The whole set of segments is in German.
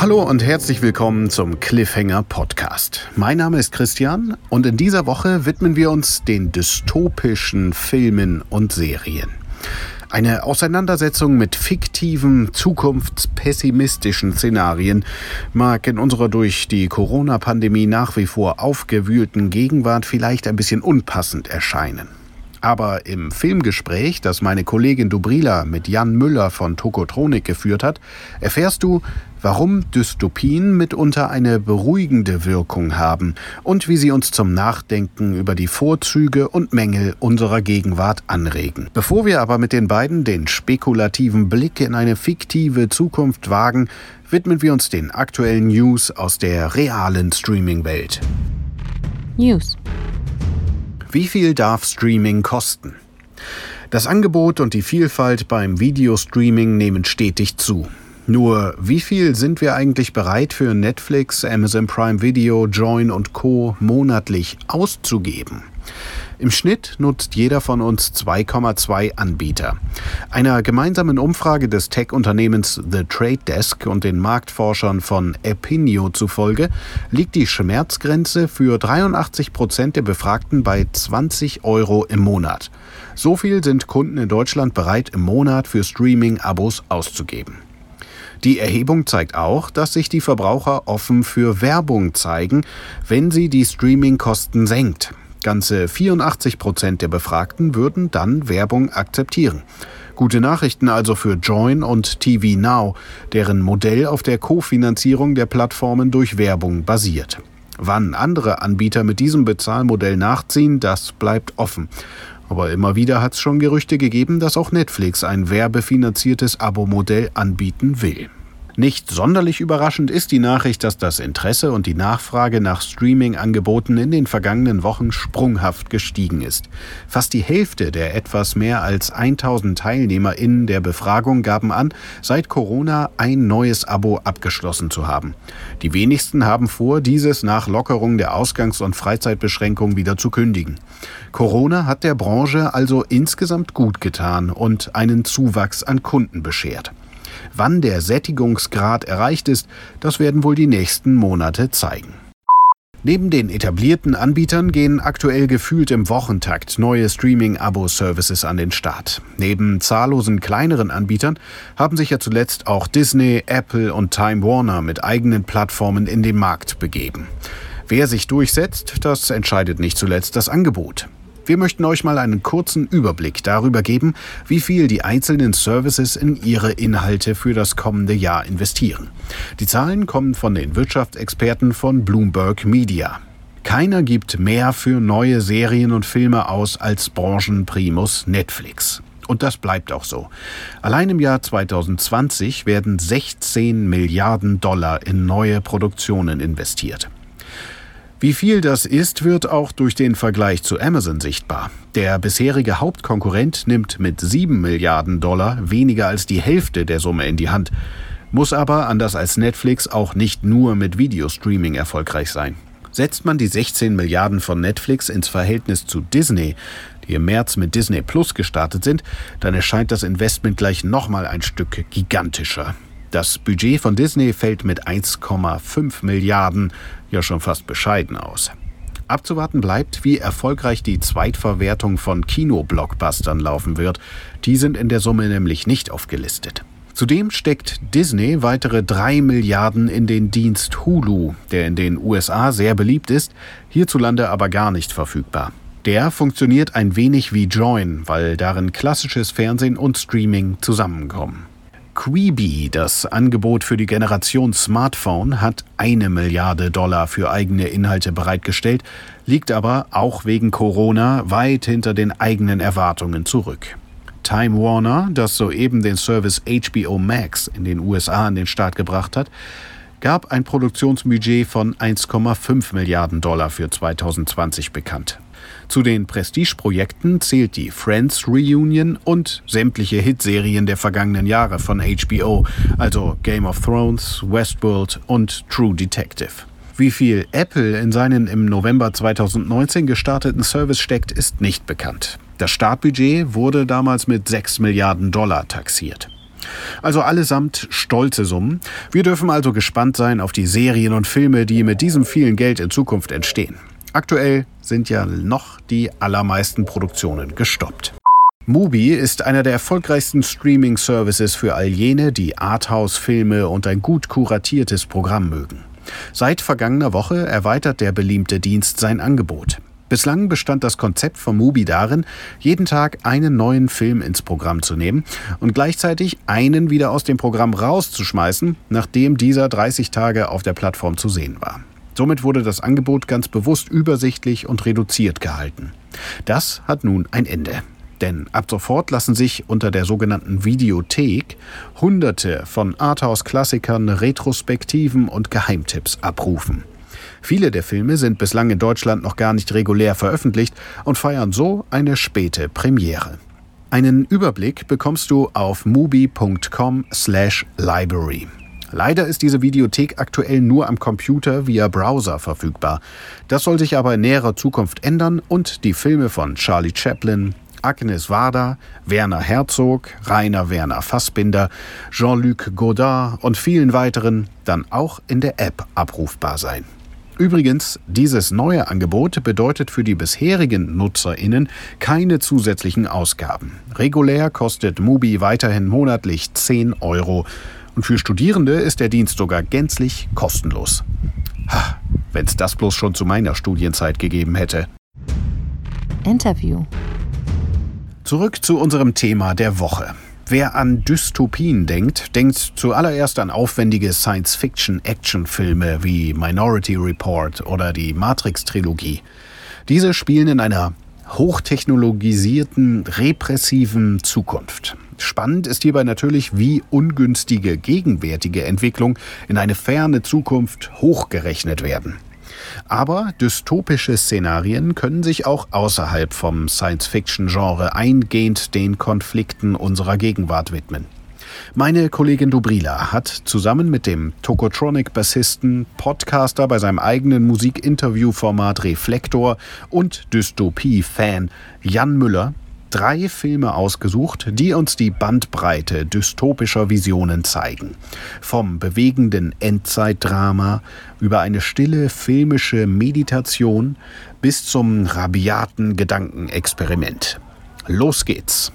Hallo und herzlich willkommen zum Cliffhanger Podcast. Mein Name ist Christian und in dieser Woche widmen wir uns den dystopischen Filmen und Serien. Eine Auseinandersetzung mit fiktiven, zukunftspessimistischen Szenarien mag in unserer durch die Corona-Pandemie nach wie vor aufgewühlten Gegenwart vielleicht ein bisschen unpassend erscheinen. Aber im Filmgespräch, das meine Kollegin Dubrila mit Jan Müller von Tokotronik geführt hat, erfährst du, warum Dystopien mitunter eine beruhigende Wirkung haben und wie sie uns zum Nachdenken über die Vorzüge und Mängel unserer Gegenwart anregen. Bevor wir aber mit den beiden den spekulativen Blick in eine fiktive Zukunft wagen, widmen wir uns den aktuellen News aus der realen Streaming-Welt. News wie viel darf Streaming kosten? Das Angebot und die Vielfalt beim Videostreaming nehmen stetig zu. Nur wie viel sind wir eigentlich bereit für Netflix, Amazon Prime Video, Join und Co monatlich auszugeben? Im Schnitt nutzt jeder von uns 2,2 Anbieter. Einer gemeinsamen Umfrage des Tech-Unternehmens The Trade Desk und den Marktforschern von Epinio zufolge liegt die Schmerzgrenze für 83 Prozent der Befragten bei 20 Euro im Monat. So viel sind Kunden in Deutschland bereit, im Monat für Streaming-Abos auszugeben. Die Erhebung zeigt auch, dass sich die Verbraucher offen für Werbung zeigen, wenn sie die Streaming-Kosten senkt. Ganze 84 Prozent der Befragten würden dann Werbung akzeptieren. Gute Nachrichten also für Join und TV Now, deren Modell auf der Kofinanzierung der Plattformen durch Werbung basiert. Wann andere Anbieter mit diesem Bezahlmodell nachziehen, das bleibt offen. Aber immer wieder hat es schon Gerüchte gegeben, dass auch Netflix ein werbefinanziertes Abo-Modell anbieten will. Nicht sonderlich überraschend ist die Nachricht, dass das Interesse und die Nachfrage nach Streaming-Angeboten in den vergangenen Wochen sprunghaft gestiegen ist. Fast die Hälfte der etwas mehr als 1000 TeilnehmerInnen der Befragung gaben an, seit Corona ein neues Abo abgeschlossen zu haben. Die wenigsten haben vor, dieses nach Lockerung der Ausgangs- und Freizeitbeschränkungen wieder zu kündigen. Corona hat der Branche also insgesamt gut getan und einen Zuwachs an Kunden beschert. Wann der Sättigungsgrad erreicht ist, das werden wohl die nächsten Monate zeigen. Neben den etablierten Anbietern gehen aktuell gefühlt im Wochentakt neue Streaming-Abo-Services an den Start. Neben zahllosen kleineren Anbietern haben sich ja zuletzt auch Disney, Apple und Time Warner mit eigenen Plattformen in den Markt begeben. Wer sich durchsetzt, das entscheidet nicht zuletzt das Angebot. Wir möchten euch mal einen kurzen Überblick darüber geben, wie viel die einzelnen Services in ihre Inhalte für das kommende Jahr investieren. Die Zahlen kommen von den Wirtschaftsexperten von Bloomberg Media. Keiner gibt mehr für neue Serien und Filme aus als Branchenprimus Netflix. Und das bleibt auch so. Allein im Jahr 2020 werden 16 Milliarden Dollar in neue Produktionen investiert. Wie viel das ist, wird auch durch den Vergleich zu Amazon sichtbar. Der bisherige Hauptkonkurrent nimmt mit 7 Milliarden Dollar weniger als die Hälfte der Summe in die Hand, muss aber, anders als Netflix, auch nicht nur mit Videostreaming erfolgreich sein. Setzt man die 16 Milliarden von Netflix ins Verhältnis zu Disney, die im März mit Disney Plus gestartet sind, dann erscheint das Investment gleich nochmal ein Stück gigantischer. Das Budget von Disney fällt mit 1,5 Milliarden ja schon fast bescheiden aus. Abzuwarten bleibt, wie erfolgreich die Zweitverwertung von Kinoblockbustern laufen wird. Die sind in der Summe nämlich nicht aufgelistet. Zudem steckt Disney weitere 3 Milliarden in den Dienst Hulu, der in den USA sehr beliebt ist, hierzulande aber gar nicht verfügbar. Der funktioniert ein wenig wie Join, weil darin klassisches Fernsehen und Streaming zusammenkommen. Quibi, das Angebot für die Generation Smartphone, hat eine Milliarde Dollar für eigene Inhalte bereitgestellt, liegt aber auch wegen Corona weit hinter den eigenen Erwartungen zurück. Time Warner, das soeben den Service HBO Max in den USA an den Start gebracht hat, gab ein Produktionsbudget von 1,5 Milliarden Dollar für 2020 bekannt. Zu den Prestigeprojekten zählt die Friends Reunion und sämtliche Hitserien der vergangenen Jahre von HBO, also Game of Thrones, Westworld und True Detective. Wie viel Apple in seinen im November 2019 gestarteten Service steckt, ist nicht bekannt. Das Startbudget wurde damals mit 6 Milliarden Dollar taxiert. Also allesamt stolze Summen. Wir dürfen also gespannt sein auf die Serien und Filme, die mit diesem vielen Geld in Zukunft entstehen. Aktuell sind ja noch die allermeisten Produktionen gestoppt. Mubi ist einer der erfolgreichsten Streaming-Services für all jene, die Arthouse-Filme und ein gut kuratiertes Programm mögen. Seit vergangener Woche erweitert der beliebte Dienst sein Angebot. Bislang bestand das Konzept von Mubi darin, jeden Tag einen neuen Film ins Programm zu nehmen und gleichzeitig einen wieder aus dem Programm rauszuschmeißen, nachdem dieser 30 Tage auf der Plattform zu sehen war. Somit wurde das Angebot ganz bewusst übersichtlich und reduziert gehalten. Das hat nun ein Ende. Denn ab sofort lassen sich unter der sogenannten Videothek Hunderte von Arthouse-Klassikern, Retrospektiven und Geheimtipps abrufen. Viele der Filme sind bislang in Deutschland noch gar nicht regulär veröffentlicht und feiern so eine späte Premiere. Einen Überblick bekommst du auf mubi.com/library. Leider ist diese Videothek aktuell nur am Computer via Browser verfügbar. Das soll sich aber in näherer Zukunft ändern und die Filme von Charlie Chaplin, Agnes Varda, Werner Herzog, Rainer Werner Fassbinder, Jean-Luc Godard und vielen weiteren dann auch in der App abrufbar sein. Übrigens, dieses neue Angebot bedeutet für die bisherigen NutzerInnen keine zusätzlichen Ausgaben. Regulär kostet Mubi weiterhin monatlich 10 Euro und für Studierende ist der Dienst sogar gänzlich kostenlos. Wenn es das bloß schon zu meiner Studienzeit gegeben hätte. Interview. Zurück zu unserem Thema der Woche. Wer an Dystopien denkt, denkt zuallererst an aufwendige Science-Fiction-Action-Filme wie Minority Report oder die Matrix-Trilogie. Diese spielen in einer hochtechnologisierten, repressiven Zukunft. Spannend ist hierbei natürlich, wie ungünstige gegenwärtige Entwicklung in eine ferne Zukunft hochgerechnet werden. Aber dystopische Szenarien können sich auch außerhalb vom Science-Fiction-Genre eingehend den Konflikten unserer Gegenwart widmen. Meine Kollegin Dubrila hat zusammen mit dem Tokotronic-Bassisten, Podcaster bei seinem eigenen Musikinterview-Format Reflektor und Dystopie-Fan Jan Müller drei Filme ausgesucht, die uns die Bandbreite dystopischer Visionen zeigen. Vom bewegenden Endzeitdrama über eine stille filmische Meditation bis zum rabiaten Gedankenexperiment. Los geht's!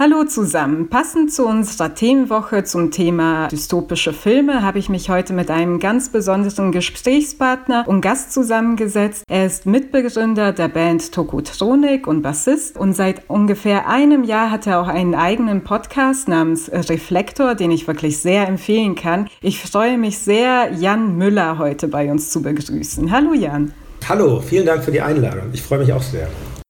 Hallo zusammen. Passend zu unserer Themenwoche zum Thema dystopische Filme habe ich mich heute mit einem ganz besonderen Gesprächspartner und Gast zusammengesetzt. Er ist Mitbegründer der Band Tokotronik und Bassist und seit ungefähr einem Jahr hat er auch einen eigenen Podcast namens Reflektor, den ich wirklich sehr empfehlen kann. Ich freue mich sehr, Jan Müller heute bei uns zu begrüßen. Hallo Jan. Hallo, vielen Dank für die Einladung. Ich freue mich auch sehr.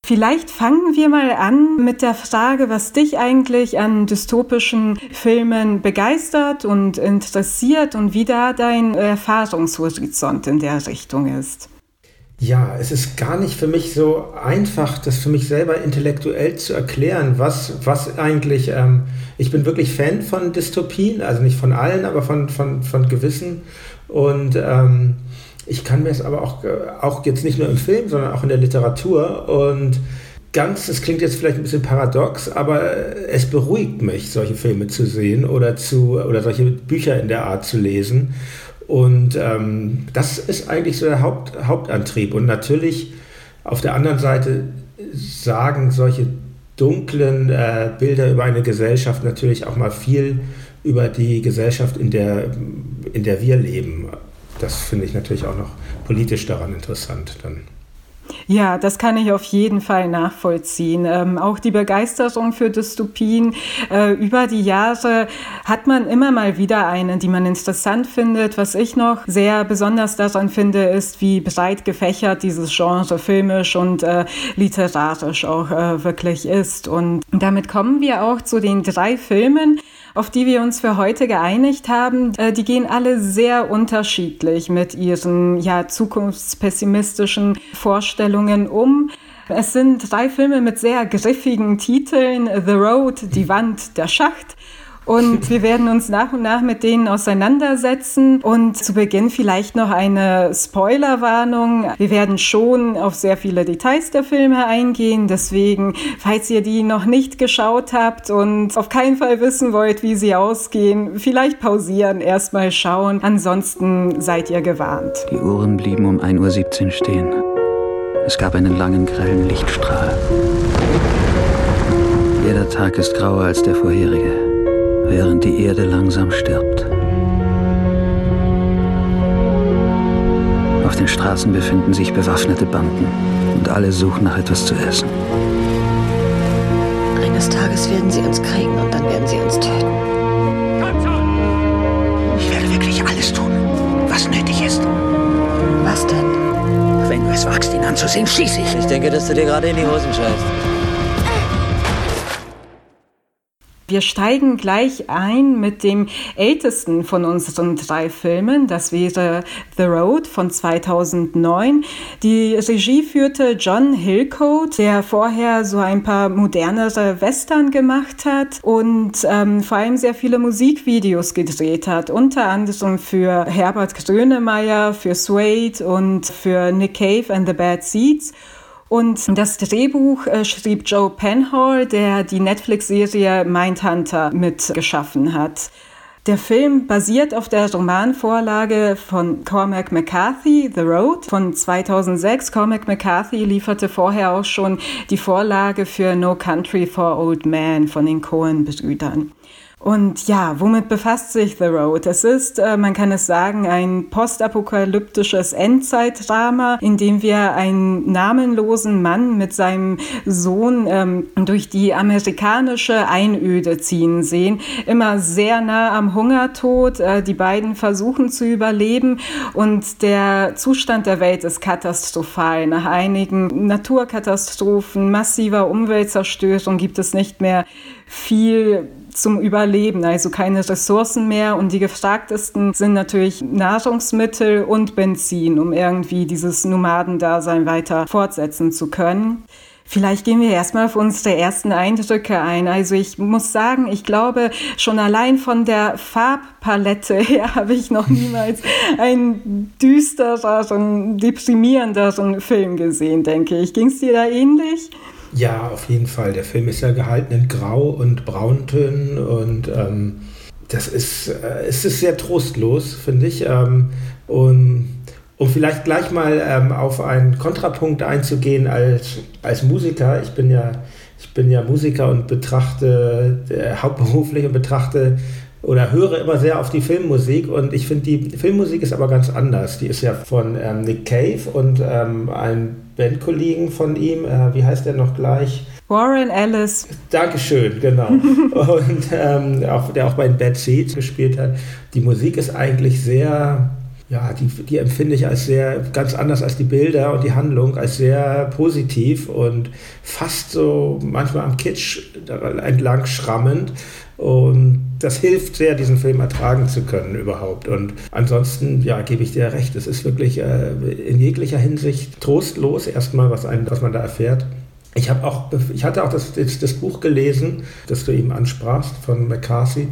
Vielleicht fangen wir mal an mit der Frage, was dich eigentlich an dystopischen Filmen begeistert und interessiert und wie da dein Erfahrungshorizont in der Richtung ist. Ja, es ist gar nicht für mich so einfach, das für mich selber intellektuell zu erklären, was, was eigentlich, ähm, ich bin wirklich Fan von Dystopien, also nicht von allen, aber von, von, von gewissen. Und ähm, ich kann mir es aber auch, äh, auch jetzt nicht nur im Film, sondern auch in der Literatur und ganz, es klingt jetzt vielleicht ein bisschen paradox, aber es beruhigt mich, solche Filme zu sehen oder, zu, oder solche Bücher in der Art zu lesen. Und ähm, das ist eigentlich so der Haupt, Hauptantrieb. Und natürlich auf der anderen Seite sagen solche dunklen äh, Bilder über eine Gesellschaft natürlich auch mal viel über die Gesellschaft, in der, in der wir leben das finde ich natürlich auch noch politisch daran interessant dann. Ja, das kann ich auf jeden Fall nachvollziehen. Ähm, auch die Begeisterung für Dystopien. Äh, über die Jahre hat man immer mal wieder eine, die man interessant findet. Was ich noch sehr besonders daran finde, ist, wie breit gefächert dieses Genre filmisch und äh, literarisch auch äh, wirklich ist. Und damit kommen wir auch zu den drei Filmen, auf die wir uns für heute geeinigt haben, äh, die gehen alle sehr unterschiedlich mit ihren ja, zukunftspessimistischen Vorstellungen um. Es sind drei Filme mit sehr griffigen Titeln. The Road, Die Wand, Der Schacht Und wir werden uns nach und nach mit denen auseinandersetzen. Und zu Beginn vielleicht noch eine Spoilerwarnung. Wir werden schon auf sehr viele Details der Filme eingehen. Deswegen, falls ihr die noch nicht geschaut habt und auf keinen Fall wissen wollt, wie sie ausgehen, vielleicht pausieren, erstmal schauen. Ansonsten seid ihr gewarnt. Die Uhren blieben um 1.17 Uhr stehen. Es gab einen langen, grellen Lichtstrahl. Jeder Tag ist grauer als der vorherige während die Erde langsam stirbt. Auf den Straßen befinden sich bewaffnete Banden und alle suchen nach etwas zu essen. Eines Tages werden sie uns kriegen und dann werden sie uns töten. Ich werde wirklich alles tun, was nötig ist. Was denn? Wenn du es wagst, ihn anzusehen, schieße ich. Ich denke, dass du dir gerade in die Hosen scheißt. Wir steigen gleich ein mit dem ältesten von unseren drei Filmen. Das wäre The Road von 2009. Die Regie führte John Hillcoat, der vorher so ein paar modernere Western gemacht hat und ähm, vor allem sehr viele Musikvideos gedreht hat. Unter anderem für Herbert Grönemeyer, für Suede und für Nick Cave and the Bad Seeds. Und das Drehbuch äh, schrieb Joe Penhall, der die Netflix-Serie Mindhunter mitgeschaffen hat. Der Film basiert auf der Romanvorlage von Cormac McCarthy, The Road, von 2006. Cormac McCarthy lieferte vorher auch schon die Vorlage für No Country for Old Men von den Coen-Brüdern. Und ja, womit befasst sich The Road? Es ist, äh, man kann es sagen, ein postapokalyptisches Endzeitdrama, in dem wir einen namenlosen Mann mit seinem Sohn ähm, durch die amerikanische Einöde ziehen sehen. Immer sehr nah am Hungertod. Äh, die beiden versuchen zu überleben und der Zustand der Welt ist katastrophal. Nach einigen Naturkatastrophen, massiver Umweltzerstörung gibt es nicht mehr viel zum Überleben, also keine Ressourcen mehr. Und die gefragtesten sind natürlich Nahrungsmittel und Benzin, um irgendwie dieses Nomadendasein weiter fortsetzen zu können. Vielleicht gehen wir erstmal auf unsere ersten Eindrücke ein. Also ich muss sagen, ich glaube, schon allein von der Farbpalette her habe ich noch niemals einen düstereren, deprimierenderen Film gesehen, denke ich. Ging es dir da ähnlich? Ja, auf jeden Fall. Der Film ist ja gehalten in Grau- und Brauntönen und ähm, das ist, äh, es ist sehr trostlos, finde ich. Ähm, und um vielleicht gleich mal ähm, auf einen Kontrapunkt einzugehen als, als Musiker. Ich bin ja, ich bin ja Musiker und betrachte äh, hauptberuflich und betrachte oder höre immer sehr auf die Filmmusik und ich finde, die Filmmusik ist aber ganz anders. Die ist ja von ähm, Nick Cave und ähm, einem Bandkollegen von ihm, äh, wie heißt der noch gleich? Warren Ellis. Dankeschön, genau. und ähm, auch, der auch bei Bad Seeds gespielt hat. Die Musik ist eigentlich sehr, ja, die, die empfinde ich als sehr, ganz anders als die Bilder und die Handlung, als sehr positiv und fast so manchmal am Kitsch entlang schrammend. Und das hilft sehr, diesen Film ertragen zu können überhaupt. Und ansonsten, ja, gebe ich dir recht. Es ist wirklich äh, in jeglicher Hinsicht trostlos erstmal, was, einem, was man da erfährt. Ich, auch, ich hatte auch das, das, das Buch gelesen, das du eben ansprachst von McCarthy.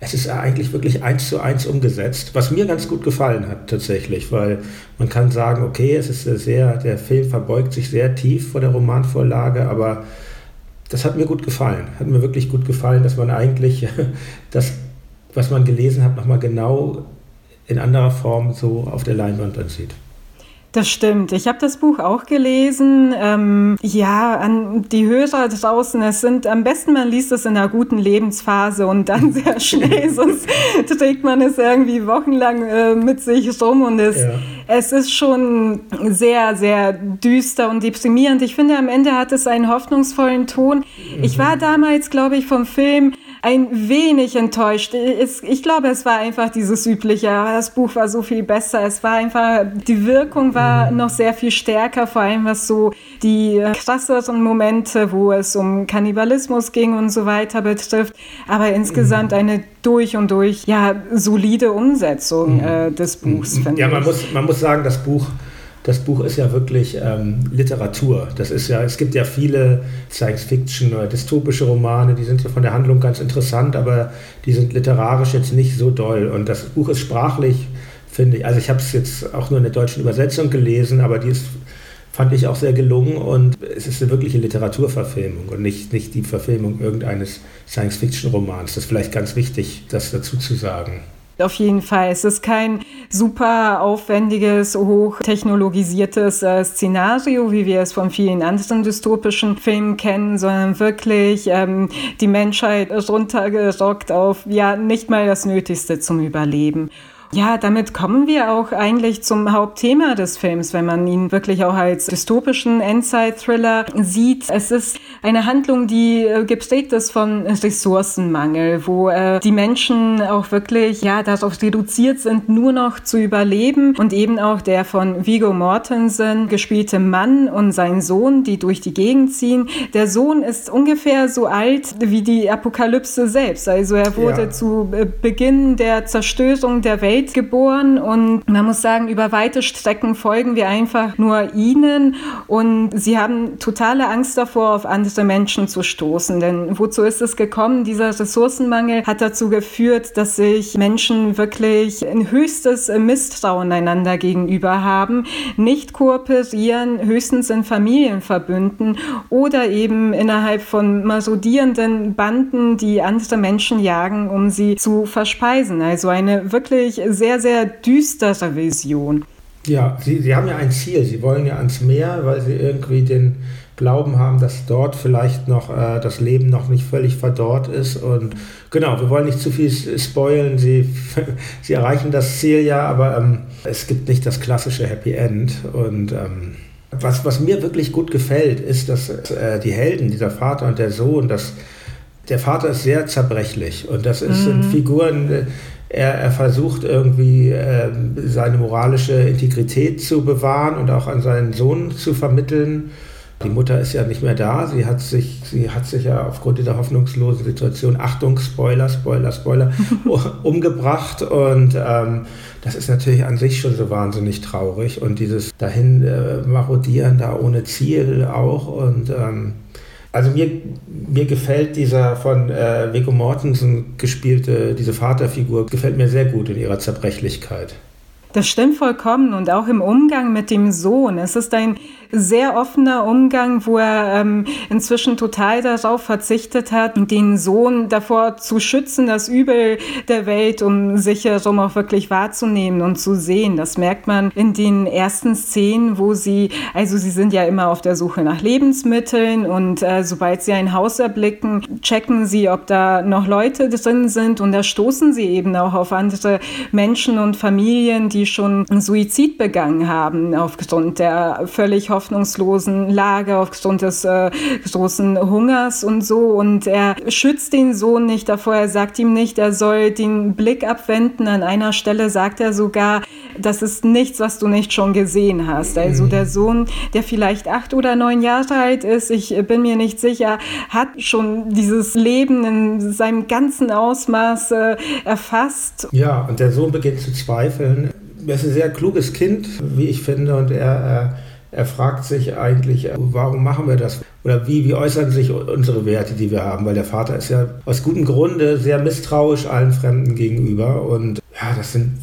Es ist eigentlich wirklich eins zu eins umgesetzt, was mir ganz gut gefallen hat tatsächlich, weil man kann sagen, okay, es ist sehr, der Film verbeugt sich sehr tief vor der Romanvorlage, aber das hat mir gut gefallen. Hat mir wirklich gut gefallen, dass man eigentlich das, was man gelesen hat, nochmal genau in anderer Form so auf der Leinwand dann sieht. Das stimmt. Ich habe das Buch auch gelesen. Ähm, ja, an die Hörer draußen, es sind am besten, man liest es in einer guten Lebensphase und dann sehr schnell, sonst trägt man es irgendwie wochenlang äh, mit sich rum und es, ja. es ist schon sehr, sehr düster und deprimierend. Ich finde, am Ende hat es einen hoffnungsvollen Ton. Mhm. Ich war damals, glaube ich, vom Film ein wenig enttäuscht. Ich glaube, es war einfach dieses übliche, das Buch war so viel besser. Es war einfach, die Wirkung war mhm. noch sehr viel stärker, vor allem was so die krasseren Momente, wo es um Kannibalismus ging und so weiter betrifft. Aber insgesamt mhm. eine durch und durch ja solide Umsetzung mhm. äh, des Buchs. Ja, man ich. muss man muss sagen, das Buch das Buch ist ja wirklich ähm, Literatur. Das ist ja, es gibt ja viele Science-Fiction oder dystopische Romane, die sind ja von der Handlung ganz interessant, aber die sind literarisch jetzt nicht so doll. Und das Buch ist sprachlich, finde ich, also ich habe es jetzt auch nur in der deutschen Übersetzung gelesen, aber die ist fand ich auch sehr gelungen und es ist eine wirkliche Literaturverfilmung und nicht, nicht die Verfilmung irgendeines Science-Fiction-Romans. Das ist vielleicht ganz wichtig, das dazu zu sagen. Auf jeden Fall. Es ist kein super aufwendiges, hochtechnologisiertes äh, Szenario, wie wir es von vielen anderen dystopischen Filmen kennen, sondern wirklich ähm, die Menschheit runtergerockt auf ja nicht mal das Nötigste zum Überleben. Ja, damit kommen wir auch eigentlich zum Hauptthema des Films, wenn man ihn wirklich auch als dystopischen Endzeit-Thriller sieht. Es ist eine Handlung, die äh, geprägt ist von Ressourcenmangel, wo äh, die Menschen auch wirklich ja darauf reduziert sind, nur noch zu überleben und eben auch der von Vigo Mortensen gespielte Mann und sein Sohn, die durch die Gegend ziehen. Der Sohn ist ungefähr so alt wie die Apokalypse selbst. Also er wurde ja. zu äh, Beginn der Zerstörung der Welt Welt geboren und man muss sagen, über weite Strecken folgen wir einfach nur ihnen und sie haben totale Angst davor, auf andere Menschen zu stoßen. Denn wozu ist es gekommen? Dieser Ressourcenmangel hat dazu geführt, dass sich Menschen wirklich ein höchstes Misstrauen einander gegenüber haben, nicht kooperieren, höchstens in Familienverbünden oder eben innerhalb von marodierenden Banden, die andere Menschen jagen, um sie zu verspeisen. Also eine wirklich sehr, sehr düstere Vision. Ja, sie, sie haben ja ein Ziel. Sie wollen ja ans Meer, weil sie irgendwie den Glauben haben, dass dort vielleicht noch äh, das Leben noch nicht völlig verdorrt ist. Und genau, wir wollen nicht zu viel spoilen. Sie, sie erreichen das Ziel ja, aber ähm, es gibt nicht das klassische Happy End. Und ähm, was, was mir wirklich gut gefällt, ist, dass äh, die Helden, dieser Vater und der Sohn, dass der Vater ist sehr zerbrechlich und das ist, mhm. sind Figuren, äh, er, er versucht irgendwie äh, seine moralische Integrität zu bewahren und auch an seinen Sohn zu vermitteln. Die Mutter ist ja nicht mehr da. Sie hat sich, sie hat sich ja aufgrund dieser hoffnungslosen Situation, Achtung, Spoiler, Spoiler, Spoiler, umgebracht. Und ähm, das ist natürlich an sich schon so wahnsinnig traurig. Und dieses dahin äh, marodieren da ohne Ziel auch. Und ähm, also mir, mir gefällt dieser von äh, Viggo Mortensen gespielte, diese Vaterfigur, gefällt mir sehr gut in ihrer Zerbrechlichkeit. Das stimmt vollkommen und auch im Umgang mit dem Sohn. Es ist ein sehr offener Umgang, wo er ähm, inzwischen total darauf verzichtet hat, den Sohn davor zu schützen, das Übel der Welt, um sich herum auch wirklich wahrzunehmen und zu sehen. Das merkt man in den ersten Szenen, wo sie, also sie sind ja immer auf der Suche nach Lebensmitteln und äh, sobald sie ein Haus erblicken, checken sie, ob da noch Leute drin sind und da stoßen sie eben auch auf andere Menschen und Familien, die schon Suizid begangen haben aufgrund der völlig hoffnungslosen Lage aufgrund des äh, großen Hungers und so. Und er schützt den Sohn nicht davor. Er sagt ihm nicht, er soll den Blick abwenden. An einer Stelle sagt er sogar, das ist nichts, was du nicht schon gesehen hast. Also mhm. der Sohn, der vielleicht acht oder neun Jahre alt ist, ich bin mir nicht sicher, hat schon dieses Leben in seinem ganzen Ausmaß äh, erfasst. Ja, und der Sohn beginnt zu zweifeln. Er ist ein sehr kluges Kind, wie ich finde, und er, äh er fragt sich eigentlich, warum machen wir das? Oder wie, wie äußern sich unsere Werte, die wir haben? Weil der Vater ist ja aus gutem Grunde sehr misstrauisch allen Fremden gegenüber. Und ja, das, sind,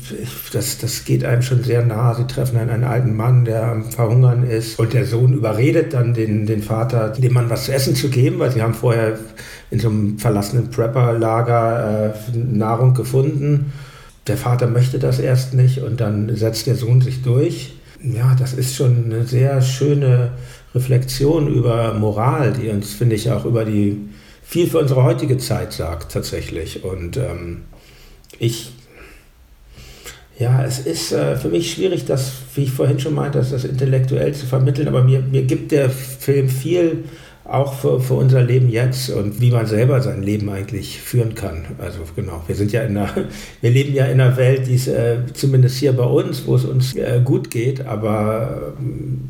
das, das geht einem schon sehr nah. Sie treffen einen, einen alten Mann, der am Verhungern ist. Und der Sohn überredet dann den, den Vater, dem Mann was zu essen zu geben, weil sie haben vorher in so einem verlassenen Prepper-Lager äh, Nahrung gefunden. Der Vater möchte das erst nicht und dann setzt der Sohn sich durch ja, das ist schon eine sehr schöne Reflexion über Moral, die uns, finde ich, auch über die viel für unsere heutige Zeit sagt tatsächlich. Und ähm, ich, ja, es ist äh, für mich schwierig, das, wie ich vorhin schon meinte, das, intellektuell zu vermitteln, aber mir, mir gibt der Film viel auch für, für unser Leben jetzt und wie man selber sein Leben eigentlich führen kann. Also genau, wir sind ja in einer, wir leben ja in einer Welt, die ist äh, zumindest hier bei uns, wo es uns äh, gut geht, aber äh,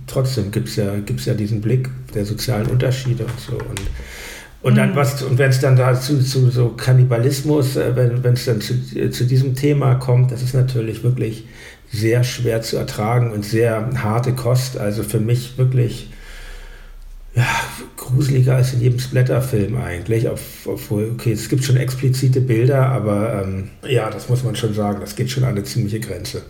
trotzdem gibt es ja, gibt's ja diesen Blick der sozialen Unterschiede und so. Und, und dann mhm. was, und wenn es dann dazu zu so Kannibalismus, äh, wenn es dann zu, zu diesem Thema kommt, das ist natürlich wirklich sehr schwer zu ertragen und sehr harte Kost. Also für mich wirklich ja, gruseliger als in jedem Splatterfilm eigentlich. Obwohl, okay, es gibt schon explizite Bilder, aber ähm, ja, das muss man schon sagen, das geht schon an eine ziemliche Grenze.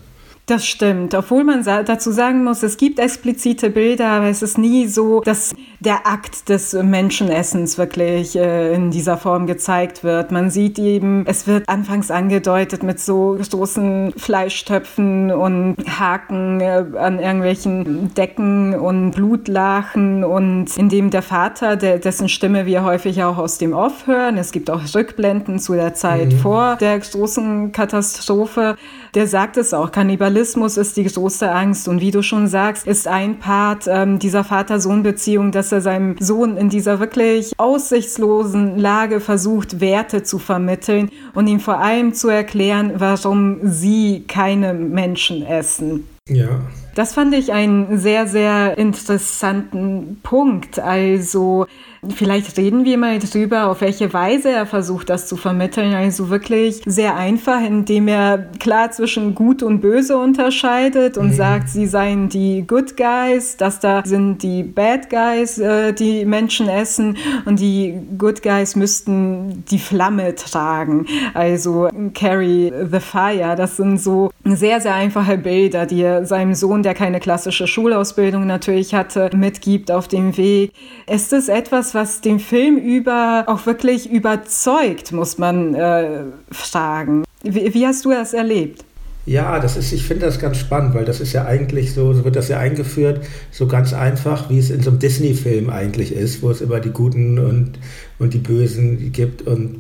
Das stimmt, obwohl man dazu sagen muss, es gibt explizite Bilder, aber es ist nie so, dass der Akt des Menschenessens wirklich äh, in dieser Form gezeigt wird. Man sieht eben, es wird anfangs angedeutet mit so großen Fleischtöpfen und Haken äh, an irgendwelchen Decken und Blutlachen und in dem der Vater, der, dessen Stimme wir häufig auch aus dem Off hören, es gibt auch Rückblenden zu der Zeit mhm. vor der großen Katastrophe, der sagt es auch, Kannibalismus ist die große Angst. Und wie du schon sagst, ist ein Part ähm, dieser Vater-Sohn-Beziehung, dass er seinem Sohn in dieser wirklich aussichtslosen Lage versucht, Werte zu vermitteln und ihm vor allem zu erklären, warum sie keine Menschen essen. Ja. Das fand ich einen sehr, sehr interessanten Punkt. Also Vielleicht reden wir mal drüber, auf welche Weise er versucht, das zu vermitteln. Also wirklich sehr einfach, indem er klar zwischen Gut und Böse unterscheidet und mhm. sagt, sie seien die Good Guys, das da sind die Bad Guys, äh, die Menschen essen und die Good Guys müssten die Flamme tragen. Also carry the fire. Das sind so sehr, sehr einfache Bilder, die er seinem Sohn, der keine klassische Schulausbildung natürlich hatte, mitgibt auf dem Weg. Ist es etwas, was den Film über auch wirklich überzeugt, muss man äh, fragen. Wie, wie hast du das erlebt? Ja, das ist, ich finde das ganz spannend, weil das ist ja eigentlich so, so wird das ja eingeführt, so ganz einfach, wie es in so einem Disney-Film eigentlich ist, wo es immer die Guten und, und die Bösen gibt. Und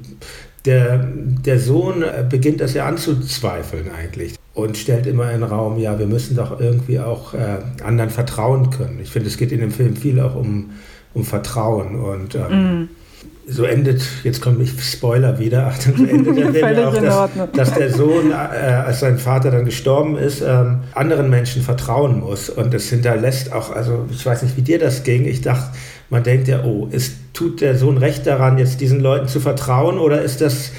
der, der Sohn beginnt das ja anzuzweifeln eigentlich und stellt immer in den Raum, ja, wir müssen doch irgendwie auch äh, anderen vertrauen können. Ich finde, es geht in dem Film viel auch um, um Vertrauen. Und ähm, mm. so endet, jetzt kommt ich Spoiler wieder, Achtung, so endet der Film auch, dass, dass, der Sohn, äh, als sein Vater dann gestorben ist, ähm, anderen Menschen vertrauen muss. Und das hinterlässt auch, also ich weiß nicht, wie dir das ging. Ich dachte, man denkt ja, oh, ist, tut der Sohn recht daran, jetzt diesen Leuten zu vertrauen oder ist das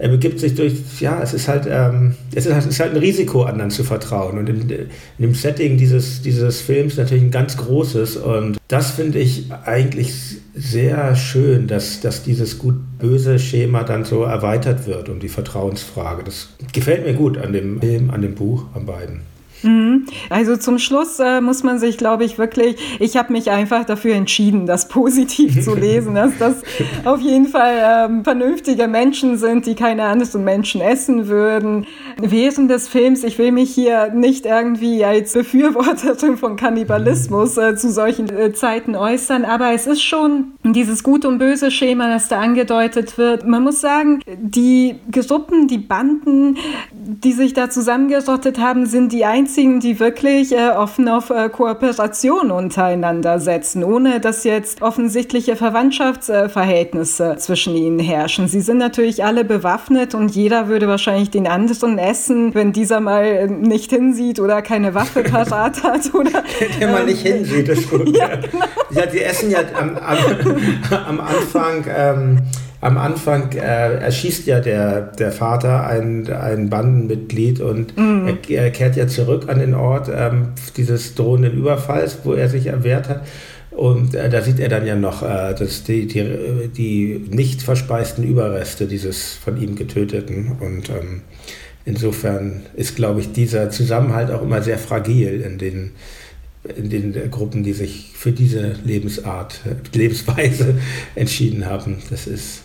er begibt sich durch, ja, es ist halt, ähm, es ist, es ist halt ein Risiko, anderen zu vertrauen. Und in, in, dem Setting dieses, dieses Films natürlich ein ganz großes. Und das finde ich eigentlich sehr schön, dass, dass dieses gut-böse Schema dann so erweitert wird um die Vertrauensfrage. Das gefällt mir gut an dem Film, an dem Buch, an beiden. Mhm. Also zum Schluss äh, muss man sich, glaube ich, wirklich, ich habe mich einfach dafür entschieden, das positiv zu lesen, dass das auf jeden Fall ähm, vernünftige Menschen sind, die keine anderen Menschen essen würden. Während des Films, ich will mich hier nicht irgendwie als Befürworterin von Kannibalismus äh, zu solchen äh, Zeiten äußern, aber es ist schon dieses Gut und Böse Schema, das da angedeutet wird. Man muss sagen, die Gruppen, die Banden, die sich da zusammengerottet haben, sind die einzigen, die wirklich äh, offen auf äh, Kooperation untereinander setzen, ohne dass jetzt offensichtliche Verwandtschaftsverhältnisse zwischen ihnen herrschen. Sie sind natürlich alle bewaffnet und jeder würde wahrscheinlich den anderen essen, wenn dieser mal äh, nicht hinsieht oder keine Waffe parat hat. Oder, Der mal nicht ähm, hinsieht, ist gut. ja, genau. Ja, die essen ja am, am, am Anfang. Ähm, am Anfang äh, erschießt ja der, der Vater ein, ein Bandenmitglied und mhm. er, er, kehrt ja zurück an den Ort ähm, dieses drohenden Überfalls, wo er sich erwehrt hat. Und äh, da sieht er dann ja noch äh, dass die, die, die nicht verspeisten Überreste dieses von ihm getöteten. Und ähm, insofern ist, glaube ich, dieser Zusammenhalt auch immer sehr fragil in den, in den Gruppen, die sich für diese Lebensart, Lebensweise entschieden haben. Das ist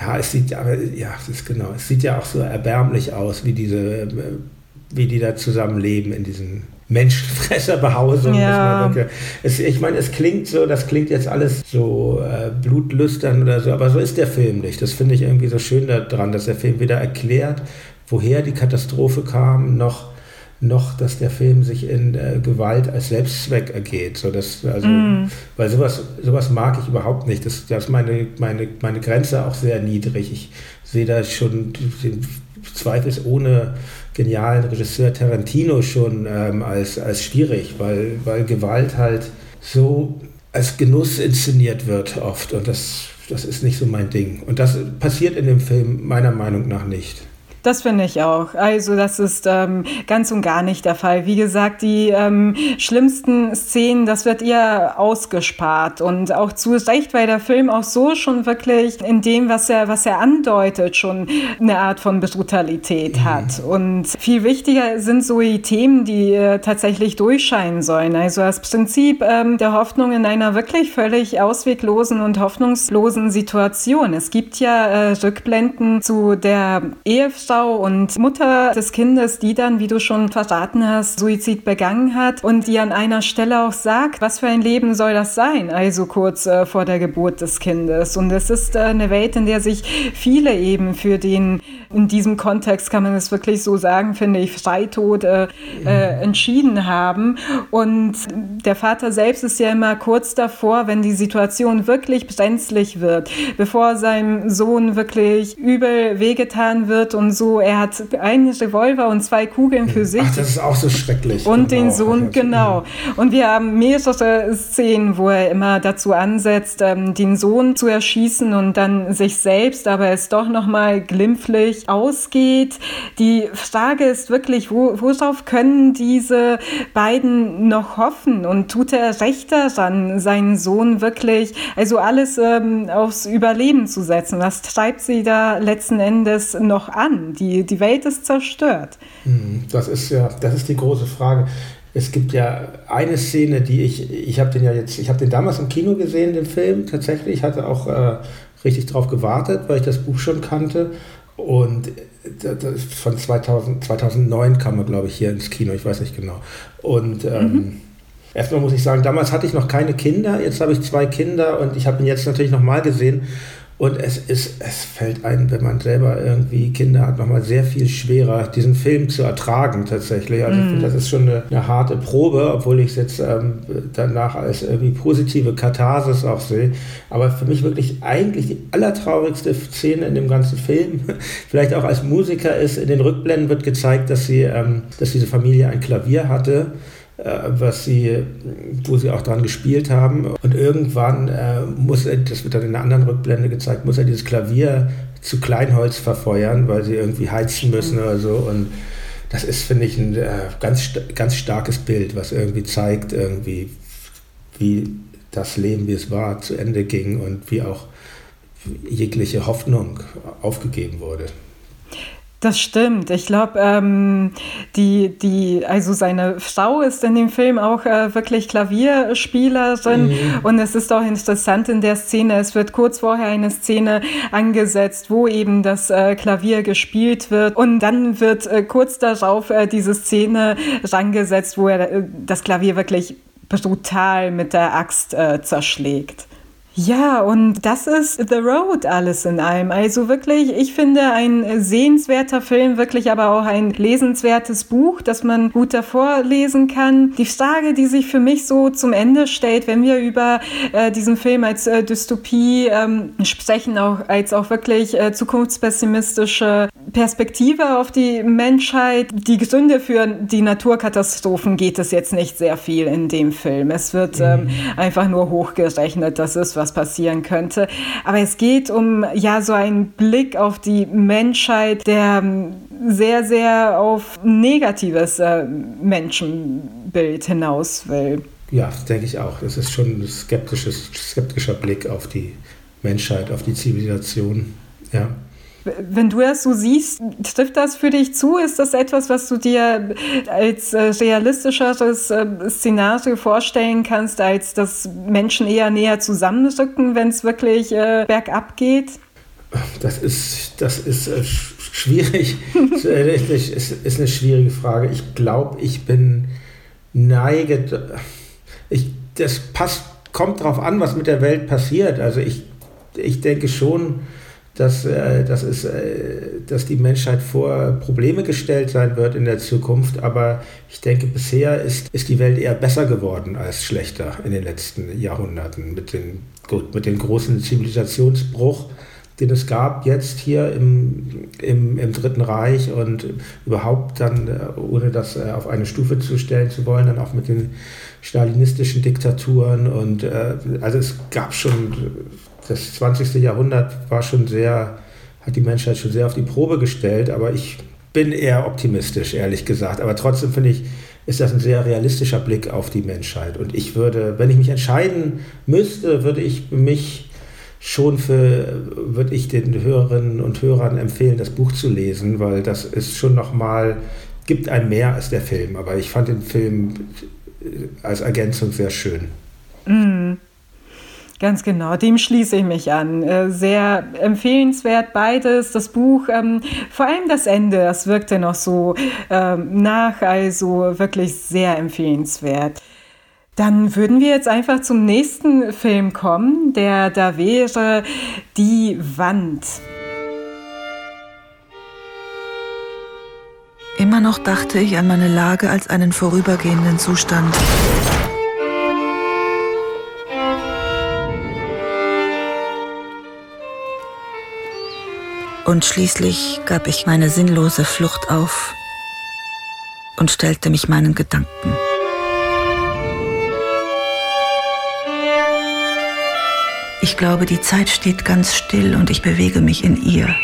ja, es sieht aber, ja, das ist genau, es sieht ja auch so erbärmlich aus, wie diese, wie die da zusammenleben in diesen Menschenfresserbehausungen. Ja. Es, ich meine, es klingt so, das klingt jetzt alles so äh, blutlüstern oder so, aber so ist der Film nicht. Das finde ich irgendwie so schön daran, dass der Film weder erklärt, woher die Katastrophe kam, noch noch, dass der Film sich in äh, Gewalt als Selbstzweck ergeht. So dass, also, mm. Weil sowas, sowas mag ich überhaupt nicht. Das, das ist meine, meine, meine Grenze auch sehr niedrig. Ich sehe da schon den zweifelsohne genialen Regisseur Tarantino schon ähm, als, als schwierig, weil, weil Gewalt halt so als Genuss inszeniert wird oft. Und das, das ist nicht so mein Ding. Und das passiert in dem Film meiner Meinung nach nicht. Das finde ich auch. Also das ist ähm, ganz und gar nicht der Fall. Wie gesagt, die ähm, schlimmsten Szenen, das wird eher ausgespart und auch zu Recht, weil der Film auch so schon wirklich in dem, was er, was er andeutet, schon eine Art von Brutalität mhm. hat. Und viel wichtiger sind so die Themen, die äh, tatsächlich durchscheinen sollen. Also das Prinzip ähm, der Hoffnung in einer wirklich völlig ausweglosen und hoffnungslosen Situation. Es gibt ja äh, Rückblenden zu der Ehefrau Ehefrau und Mutter des Kindes, die dann, wie du schon verraten hast, Suizid begangen hat und die an einer Stelle auch sagt, was für ein Leben soll das sein, also kurz äh, vor der Geburt des Kindes. Und es ist äh, eine Welt, in der sich viele eben für den, in diesem Kontext kann man es wirklich so sagen, finde ich, Freitod äh, äh, entschieden haben. Und der Vater selbst ist ja immer kurz davor, wenn die Situation wirklich brenzlig wird, bevor seinem Sohn wirklich übel wehgetan wird und so, er hat einen Revolver und zwei Kugeln für sich. Ach, das ist auch so schrecklich. Und genau. den Sohn, genau. Und wir haben mehrere Szenen, wo er immer dazu ansetzt, ähm, den Sohn zu erschießen und dann sich selbst, aber es doch nochmal glimpflich ausgeht. Die Frage ist wirklich, wo, worauf können diese beiden noch hoffen? Und tut er recht daran, seinen Sohn wirklich, also alles ähm, aufs Überleben zu setzen? Was treibt sie da letzten Endes noch an? Die, die Welt ist zerstört. Hm, das ist ja, das ist die große Frage. Es gibt ja eine Szene, die ich, ich habe den ja jetzt, ich habe den damals im Kino gesehen, den Film tatsächlich, ich hatte auch äh, richtig drauf gewartet, weil ich das Buch schon kannte. Und äh, von 2000, 2009 kam er, glaube ich, hier ins Kino, ich weiß nicht genau. Und ähm, mhm. erstmal muss ich sagen, damals hatte ich noch keine Kinder, jetzt habe ich zwei Kinder und ich habe ihn jetzt natürlich nochmal gesehen. Und es ist, es fällt einem, wenn man selber irgendwie Kinder hat, nochmal sehr viel schwerer, diesen Film zu ertragen tatsächlich. Also mm. ich finde, das ist schon eine, eine, harte Probe, obwohl ich es jetzt ähm, danach als irgendwie positive Katharsis auch sehe. Aber für mich wirklich eigentlich die allertraurigste Szene in dem ganzen Film, vielleicht auch als Musiker ist, in den Rückblenden wird gezeigt, dass sie, ähm, dass diese Familie ein Klavier hatte was sie, wo sie auch dran gespielt haben. Und irgendwann äh, muss er, das wird dann in einer anderen Rückblende gezeigt, muss er dieses Klavier zu Kleinholz verfeuern, weil sie irgendwie heizen müssen oder so. Und das ist, finde ich, ein äh, ganz, ganz starkes Bild, was irgendwie zeigt, irgendwie, wie das Leben, wie es war, zu Ende ging und wie auch jegliche Hoffnung aufgegeben wurde. Das stimmt. Ich glaube, ähm, die, die, also seine Frau ist in dem Film auch äh, wirklich Klavierspielerin mhm. und es ist auch interessant in der Szene. Es wird kurz vorher eine Szene angesetzt, wo eben das äh, Klavier gespielt wird und dann wird äh, kurz darauf äh, diese Szene rangesetzt, wo er äh, das Klavier wirklich brutal mit der Axt äh, zerschlägt. Ja, und das ist The Road alles in allem. Also wirklich, ich finde ein sehenswerter Film, wirklich aber auch ein lesenswertes Buch, das man gut davor lesen kann. Die Frage, die sich für mich so zum Ende stellt, wenn wir über äh, diesen Film als äh, Dystopie ähm, sprechen, auch als auch wirklich äh, zukunftspessimistische Perspektive auf die Menschheit. Die Gründe für die Naturkatastrophen geht es jetzt nicht sehr viel in dem Film. Es wird ähm, mhm. einfach nur hochgerechnet, das ist was was passieren könnte. Aber es geht um ja so einen Blick auf die Menschheit, der ähm, sehr, sehr auf negatives äh, Menschenbild hinaus will. Ja, das denke ich auch. Das ist schon ein skeptischer Blick auf die Menschheit, auf die Zivilisation. Ja. Wenn du das so siehst, trifft das für dich zu? Ist das etwas, was du dir als äh, realistischeres äh, Szenario vorstellen kannst, als dass Menschen eher näher zusammenrücken, wenn es wirklich äh, bergab geht? Das ist, das ist äh, schwierig. das ist, ist eine schwierige Frage. Ich glaube, ich bin neige. Ich, das passt, kommt darauf an, was mit der Welt passiert. Also ich, ich denke schon, dass, äh, dass, es, äh, dass die Menschheit vor Probleme gestellt sein wird in der Zukunft. Aber ich denke, bisher ist, ist die Welt eher besser geworden als schlechter in den letzten Jahrhunderten mit, den, gut, mit dem großen Zivilisationsbruch, den es gab jetzt hier im, im, im Dritten Reich und überhaupt dann, äh, ohne das äh, auf eine Stufe zu stellen zu wollen, dann auch mit den stalinistischen Diktaturen. Und äh, also es gab schon das 20. Jahrhundert war schon sehr, hat die Menschheit schon sehr auf die Probe gestellt, aber ich bin eher optimistisch, ehrlich gesagt. Aber trotzdem finde ich, ist das ein sehr realistischer Blick auf die Menschheit. Und ich würde, wenn ich mich entscheiden müsste, würde ich mich schon für, würde ich den Hörerinnen und Hörern empfehlen, das Buch zu lesen, weil das ist schon nochmal, gibt ein mehr als der Film. Aber ich fand den Film als Ergänzung sehr schön. Mm. Ganz genau, dem schließe ich mich an. Äh, sehr empfehlenswert beides. Das Buch, ähm, vor allem das Ende, das wirkte noch so ähm, nach, also wirklich sehr empfehlenswert. Dann würden wir jetzt einfach zum nächsten Film kommen, der da wäre Die Wand. Immer noch dachte ich an meine Lage als einen vorübergehenden Zustand. Und schließlich gab ich meine sinnlose Flucht auf und stellte mich meinen Gedanken. Ich glaube, die Zeit steht ganz still und ich bewege mich in ihr.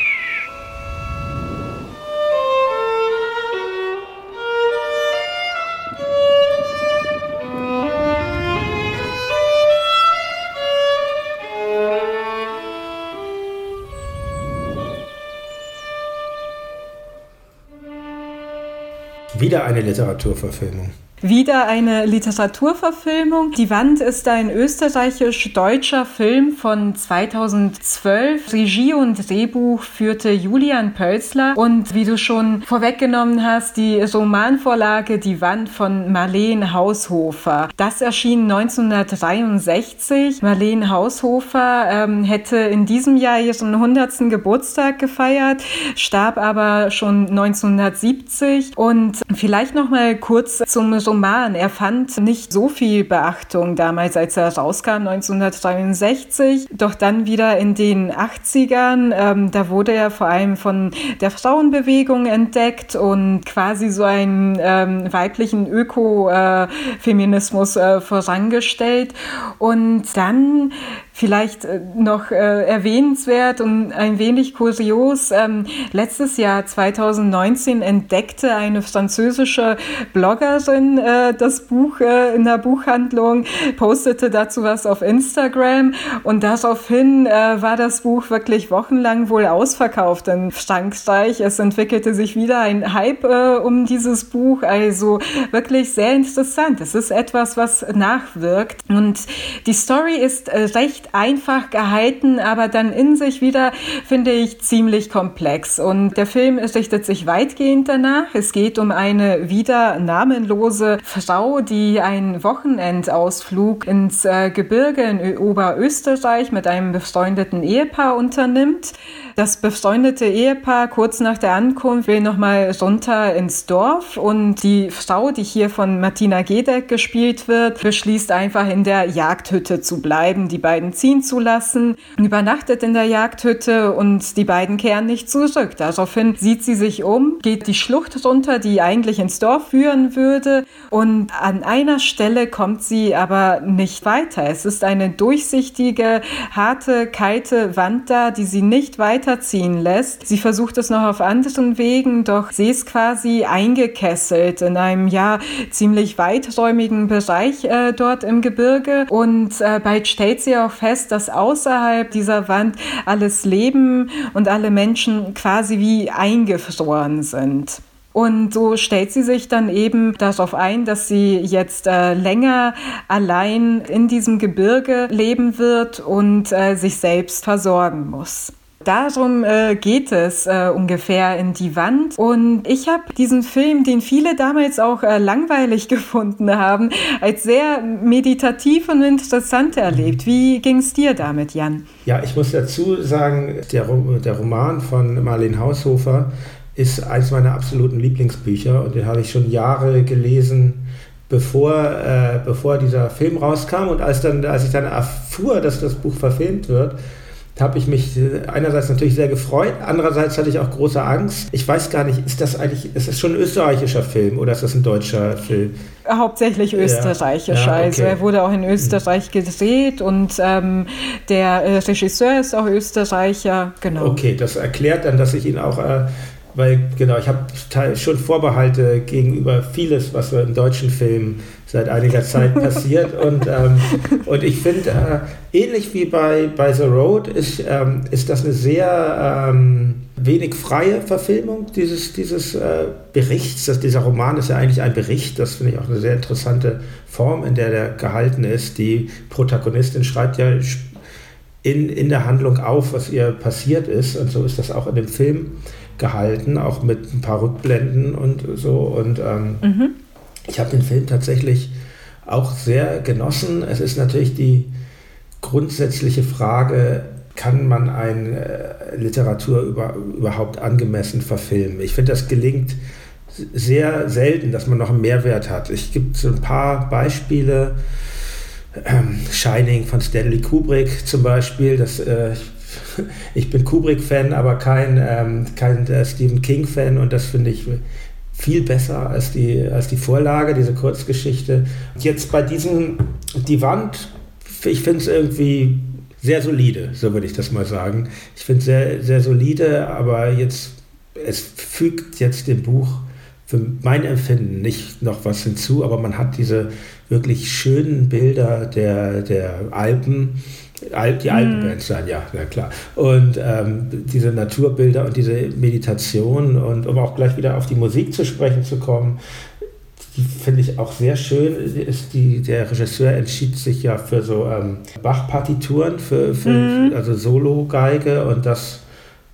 Wieder eine Literaturverfilmung. Wieder eine Literaturverfilmung. Die Wand ist ein österreichisch-deutscher Film von 2012. Regie und Drehbuch führte Julian Pölzler. Und wie du schon vorweggenommen hast, die Romanvorlage Die Wand von Marleen Haushofer. Das erschien 1963. Marleen Haushofer ähm, hätte in diesem Jahr ihren 100. Geburtstag gefeiert, starb aber schon 1970. Und vielleicht noch mal kurz zum Roman. Er fand nicht so viel Beachtung damals, als er rauskam, 1963. Doch dann wieder in den 80ern, ähm, da wurde er vor allem von der Frauenbewegung entdeckt und quasi so einen ähm, weiblichen Ökofeminismus äh, vorangestellt. Und dann Vielleicht äh, noch äh, erwähnenswert und ein wenig kurios. Ähm, letztes Jahr 2019 entdeckte eine französische Bloggerin äh, das Buch äh, in der Buchhandlung, postete dazu was auf Instagram und daraufhin äh, war das Buch wirklich wochenlang wohl ausverkauft in Frankreich. Es entwickelte sich wieder ein Hype äh, um dieses Buch, also wirklich sehr interessant. Es ist etwas, was nachwirkt und die Story ist recht einfach gehalten, aber dann in sich wieder, finde ich, ziemlich komplex. Und der Film richtet sich weitgehend danach. Es geht um eine wieder namenlose Frau, die einen Wochenendausflug ins äh, Gebirge in Oberösterreich mit einem befreundeten Ehepaar unternimmt. Das befreundete Ehepaar kurz nach der Ankunft will nochmal runter ins Dorf und die Frau, die hier von Martina Gedeck gespielt wird, beschließt einfach in der Jagdhütte zu bleiben. Die beiden ziehen zu lassen, übernachtet in der Jagdhütte und die beiden kehren nicht zurück. Daraufhin sieht sie sich um, geht die Schlucht runter, die eigentlich ins Dorf führen würde und an einer Stelle kommt sie aber nicht weiter. Es ist eine durchsichtige, harte, kalte Wand da, die sie nicht weiterziehen lässt. Sie versucht es noch auf anderen Wegen, doch sie ist quasi eingekesselt in einem ja ziemlich weiträumigen Bereich äh, dort im Gebirge und äh, bald stellt sie auch fest, dass außerhalb dieser Wand alles Leben und alle Menschen quasi wie eingefroren sind. Und so stellt sie sich dann eben darauf ein, dass sie jetzt äh, länger allein in diesem Gebirge leben wird und äh, sich selbst versorgen muss. Darum äh, geht es äh, ungefähr in die Wand. Und ich habe diesen Film, den viele damals auch äh, langweilig gefunden haben, als sehr meditativ und interessant erlebt. Wie ging es dir damit, Jan? Ja, ich muss dazu sagen, der, der Roman von Marlene Haushofer ist eines meiner absoluten Lieblingsbücher und den habe ich schon Jahre gelesen bevor, äh, bevor dieser Film rauskam. Und als, dann, als ich dann erfuhr, dass das Buch verfilmt wird, habe ich mich äh, einerseits natürlich sehr gefreut, andererseits hatte ich auch große Angst. Ich weiß gar nicht, ist das eigentlich, ist das schon ein österreichischer Film oder ist das ein deutscher Film? Hauptsächlich österreichisch. Ja, ja, okay. Also er wurde auch in Österreich gedreht und ähm, der äh, Regisseur ist auch Österreicher. Genau. Okay, das erklärt dann, dass ich ihn auch äh, weil genau, ich habe schon Vorbehalte gegenüber vieles, was so in deutschen Filmen seit einiger Zeit passiert. und, ähm, und ich finde, äh, ähnlich wie bei, bei The Road, ist, ähm, ist das eine sehr ähm, wenig freie Verfilmung dieses, dieses äh, Berichts. Das, dieser Roman ist ja eigentlich ein Bericht. Das finde ich auch eine sehr interessante Form, in der der gehalten ist. Die Protagonistin schreibt ja in, in der Handlung auf, was ihr passiert ist. Und so ist das auch in dem Film gehalten, auch mit ein paar Rückblenden und so. Und ähm, mhm. ich habe den Film tatsächlich auch sehr genossen. Es ist natürlich die grundsätzliche Frage, kann man eine äh, Literatur über, überhaupt angemessen verfilmen? Ich finde, das gelingt sehr selten, dass man noch einen Mehrwert hat. Ich gibt so ein paar Beispiele. Ähm, Shining von Stanley Kubrick zum Beispiel, das äh, ich bin Kubrick-Fan, aber kein, ähm, kein äh, Stephen King-Fan und das finde ich viel besser als die, als die Vorlage, diese Kurzgeschichte. Jetzt bei diesem, die Wand, ich finde es irgendwie sehr solide, so würde ich das mal sagen. Ich finde es sehr, sehr solide, aber jetzt, es fügt jetzt dem Buch für mein Empfinden nicht noch was hinzu, aber man hat diese wirklich schönen Bilder der, der Alpen die alten mhm. Bands sein, ja, ja klar. Und ähm, diese Naturbilder und diese Meditation und um auch gleich wieder auf die Musik zu sprechen zu kommen, die finde ich auch sehr schön. Ist die, der Regisseur entschied sich ja für so ähm, Bach-Partituren, für, für mhm. also Solo-Geige und das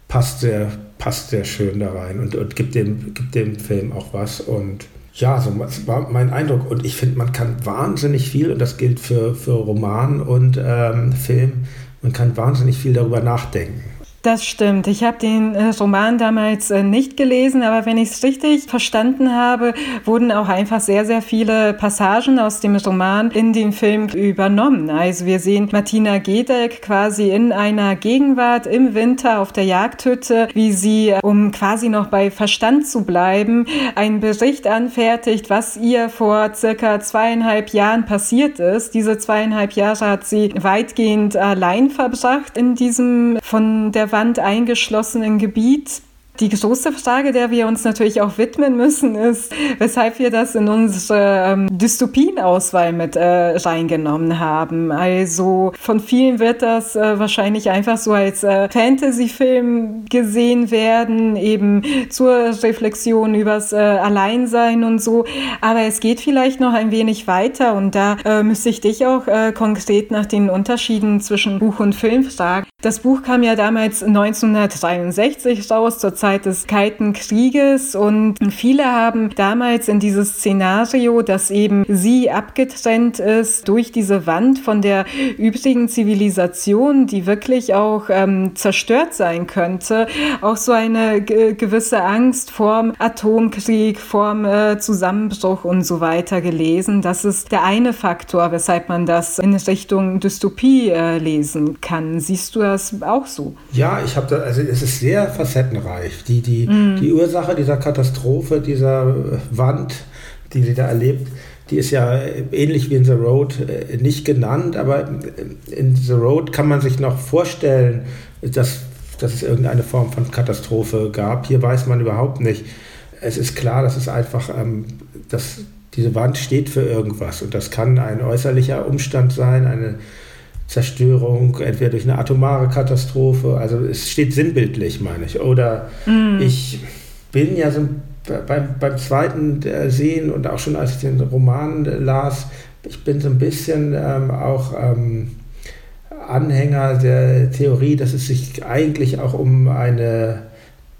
passt sehr, passt sehr schön da rein und, und gibt, dem, gibt dem Film auch was und ja, so war mein Eindruck. Und ich finde, man kann wahnsinnig viel, und das gilt für, für Roman und ähm, Film, man kann wahnsinnig viel darüber nachdenken. Das stimmt. Ich habe den äh, Roman damals äh, nicht gelesen, aber wenn ich es richtig verstanden habe, wurden auch einfach sehr, sehr viele Passagen aus dem Roman in den Film übernommen. Also wir sehen Martina Gedeck quasi in einer Gegenwart im Winter auf der Jagdhütte, wie sie, äh, um quasi noch bei Verstand zu bleiben, einen Bericht anfertigt, was ihr vor circa zweieinhalb Jahren passiert ist. Diese zweieinhalb Jahre hat sie weitgehend allein verbracht in diesem von der Wand eingeschlossenen Gebiet die große Frage, der wir uns natürlich auch widmen müssen, ist, weshalb wir das in unsere ähm, Dystopienauswahl mit äh, reingenommen haben. Also von vielen wird das äh, wahrscheinlich einfach so als äh, Fantasy-Film gesehen werden, eben zur Reflexion übers äh, Alleinsein und so. Aber es geht vielleicht noch ein wenig weiter und da äh, müsste ich dich auch äh, konkret nach den Unterschieden zwischen Buch und Film fragen. Das Buch kam ja damals 1963 raus, zur Zeit Zeit des Kalten Krieges und viele haben damals in dieses Szenario, dass eben sie abgetrennt ist durch diese Wand von der übrigen Zivilisation, die wirklich auch ähm, zerstört sein könnte, auch so eine gewisse Angst vorm Atomkrieg, vorm äh, Zusammenbruch und so weiter gelesen. Das ist der eine Faktor, weshalb man das in Richtung Dystopie äh, lesen kann. Siehst du das auch so? Ja, ich habe da, also es ist sehr facettenreich. Die, die, mm. die Ursache dieser Katastrophe, dieser Wand, die sie da erlebt, die ist ja ähnlich wie in The Road äh, nicht genannt, aber in The Road kann man sich noch vorstellen, dass, dass es irgendeine Form von Katastrophe gab. Hier weiß man überhaupt nicht. Es ist klar, dass es einfach, ähm, dass diese Wand steht für irgendwas und das kann ein äußerlicher Umstand sein, eine Zerstörung, entweder durch eine atomare Katastrophe, also es steht sinnbildlich, meine ich. Oder mm. ich bin ja so beim, beim zweiten Sehen und auch schon als ich den Roman las, ich bin so ein bisschen ähm, auch ähm, Anhänger der Theorie, dass es sich eigentlich auch um eine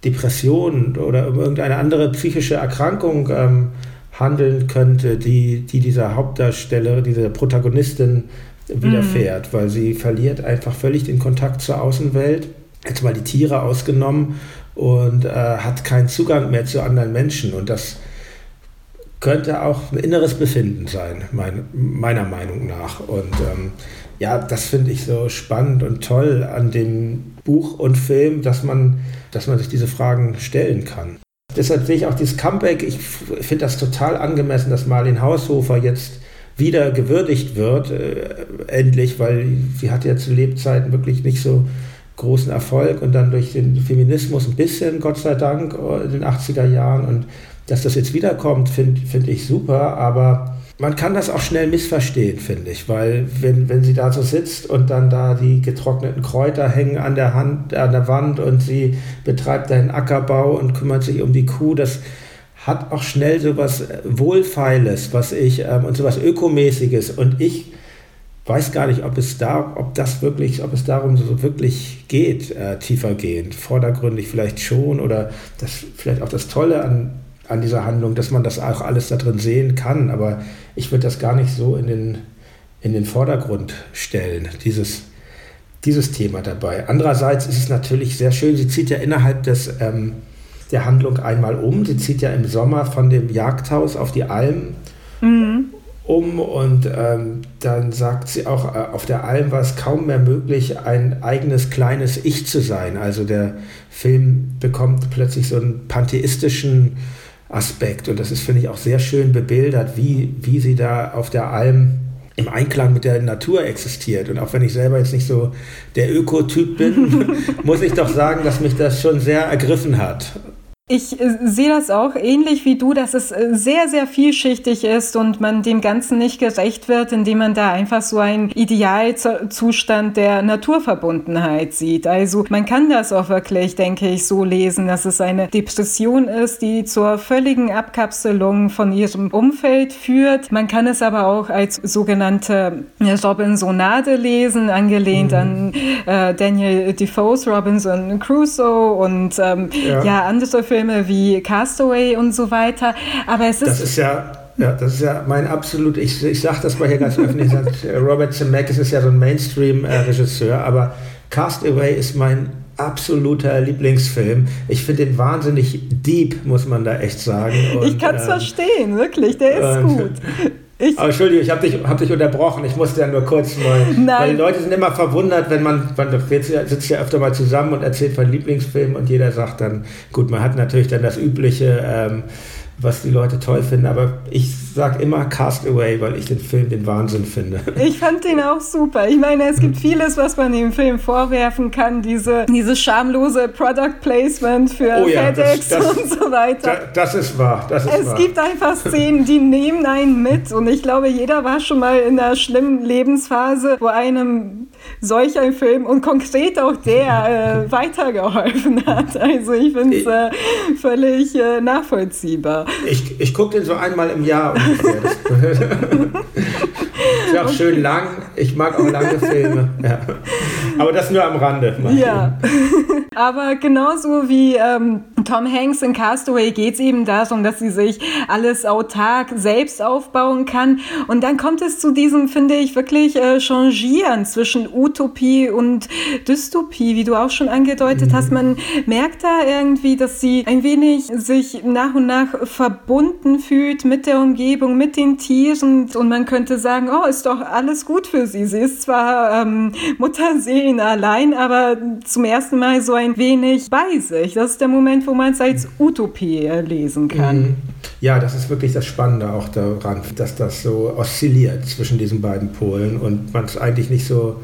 Depression oder um irgendeine andere psychische Erkrankung ähm, handeln könnte, die, die dieser Hauptdarsteller, diese Protagonistin widerfährt, mhm. weil sie verliert einfach völlig den Kontakt zur Außenwelt, jetzt mal die Tiere ausgenommen und äh, hat keinen Zugang mehr zu anderen Menschen und das könnte auch ein inneres Befinden sein, mein, meiner Meinung nach. Und ähm, ja, das finde ich so spannend und toll an dem Buch und Film, dass man, dass man sich diese Fragen stellen kann. Deshalb sehe ich auch dieses Comeback, ich finde das total angemessen, dass Marlene Haushofer jetzt wieder gewürdigt wird, äh, endlich, weil sie hatte ja zu Lebzeiten wirklich nicht so großen Erfolg und dann durch den Feminismus ein bisschen, Gott sei Dank, in den 80er Jahren und dass das jetzt wiederkommt, finde find ich super, aber man kann das auch schnell missverstehen, finde ich, weil wenn, wenn sie da so sitzt und dann da die getrockneten Kräuter hängen an der Hand, an der Wand und sie betreibt einen Ackerbau und kümmert sich um die Kuh, das hat auch schnell so was Wohlfeiles, was ich, ähm, und so was Ökomäßiges und ich weiß gar nicht, ob es da, ob das wirklich, ob es darum so wirklich geht, äh, tiefergehend, vordergründig vielleicht schon oder das vielleicht auch das Tolle an an dieser Handlung, dass man das auch alles da drin sehen kann. Aber ich würde das gar nicht so in den, in den Vordergrund stellen, dieses, dieses Thema dabei. Andererseits ist es natürlich sehr schön, sie zieht ja innerhalb des, ähm, der Handlung einmal um. Sie zieht ja im Sommer von dem Jagdhaus auf die Alm mhm. um und ähm, dann sagt sie auch, äh, auf der Alm war es kaum mehr möglich, ein eigenes kleines Ich zu sein. Also der Film bekommt plötzlich so einen pantheistischen Aspekt. Und das ist, finde ich, auch sehr schön bebildert, wie, wie sie da auf der Alm im Einklang mit der Natur existiert. Und auch wenn ich selber jetzt nicht so der Ökotyp bin, muss ich doch sagen, dass mich das schon sehr ergriffen hat. Ich äh, sehe das auch ähnlich wie du, dass es äh, sehr, sehr vielschichtig ist und man dem Ganzen nicht gerecht wird, indem man da einfach so einen Idealzustand der Naturverbundenheit sieht. Also man kann das auch wirklich, denke ich, so lesen, dass es eine Depression ist, die zur völligen Abkapselung von ihrem Umfeld führt. Man kann es aber auch als sogenannte Robinsonade lesen, angelehnt mhm. an äh, Daniel Defoe's Robinson Crusoe und ähm, ja. ja andere Filme Filme wie Castaway und so weiter. Aber es ist. Das ist ja. Ja, das ist ja mein absolut, ich, ich sage das mal hier ganz öffentlich, Robert Zemeckis ist ja so ein Mainstream-Regisseur, aber Castaway ist mein absoluter Lieblingsfilm. Ich finde den wahnsinnig deep, muss man da echt sagen. Und, ich kann es ähm, verstehen, wirklich, der ist gut. Ich Aber Entschuldigung, ich habe dich, hab dich unterbrochen. Ich musste ja nur kurz mal. Nein. Weil die Leute sind immer verwundert, wenn man, man sitzt ja öfter mal zusammen und erzählt von Lieblingsfilmen und jeder sagt dann, gut, man hat natürlich dann das übliche. Ähm, was die Leute toll finden, aber ich sage immer Castaway, weil ich den Film den Wahnsinn finde. Ich fand den auch super. Ich meine, es gibt vieles, was man dem Film vorwerfen kann, diese, dieses schamlose Product Placement für oh ja, FedEx das, das, und so weiter. Das, das ist wahr. Das ist es wahr. gibt einfach Szenen, die nehmen einen mit und ich glaube, jeder war schon mal in einer schlimmen Lebensphase, wo einem solch ein Film und konkret auch der äh, weitergeholfen hat. Also ich finde es äh, völlig äh, nachvollziehbar. Ich, ich gucke den so einmal im Jahr ist auch schön lang. Ich mag auch lange Filme. Ja. Aber das nur am Rande. Ja. Aber genauso wie ähm, Tom Hanks in Castaway geht es eben darum, dass sie sich alles autark selbst aufbauen kann. Und dann kommt es zu diesem, finde ich, wirklich äh, Changieren zwischen Utopie und Dystopie, wie du auch schon angedeutet mhm. hast. Man merkt da irgendwie, dass sie ein wenig sich nach und nach verbunden fühlt mit der Umgebung, mit den Tieren. Und man könnte sagen, oh, ist doch alles gut für sie. Sie ist zwar ähm, Mutterseelen allein, aber zum ersten Mal so ein wenig bei sich. Das ist der Moment, wo man es als Utopie lesen kann. Mhm. Ja, das ist wirklich das Spannende auch daran, dass das so oszilliert zwischen diesen beiden Polen und man es eigentlich nicht so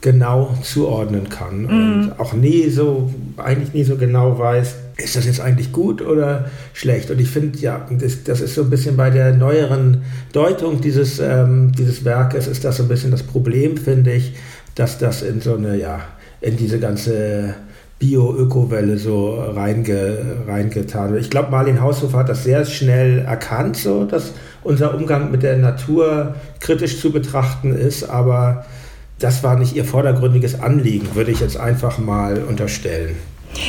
genau zuordnen kann mhm. und auch nie so, eigentlich nie so genau weiß, ist das jetzt eigentlich gut oder schlecht? Und ich finde, ja, das, das, ist so ein bisschen bei der neueren Deutung dieses, ähm, dieses Werkes, ist das so ein bisschen das Problem, finde ich, dass das in so eine, ja, in diese ganze Bio-Öko-Welle so reinge, reingetan. Ich glaube, Marlene Haushofer hat das sehr schnell erkannt, so, dass unser Umgang mit der Natur kritisch zu betrachten ist, aber das war nicht ihr vordergründiges Anliegen, würde ich jetzt einfach mal unterstellen.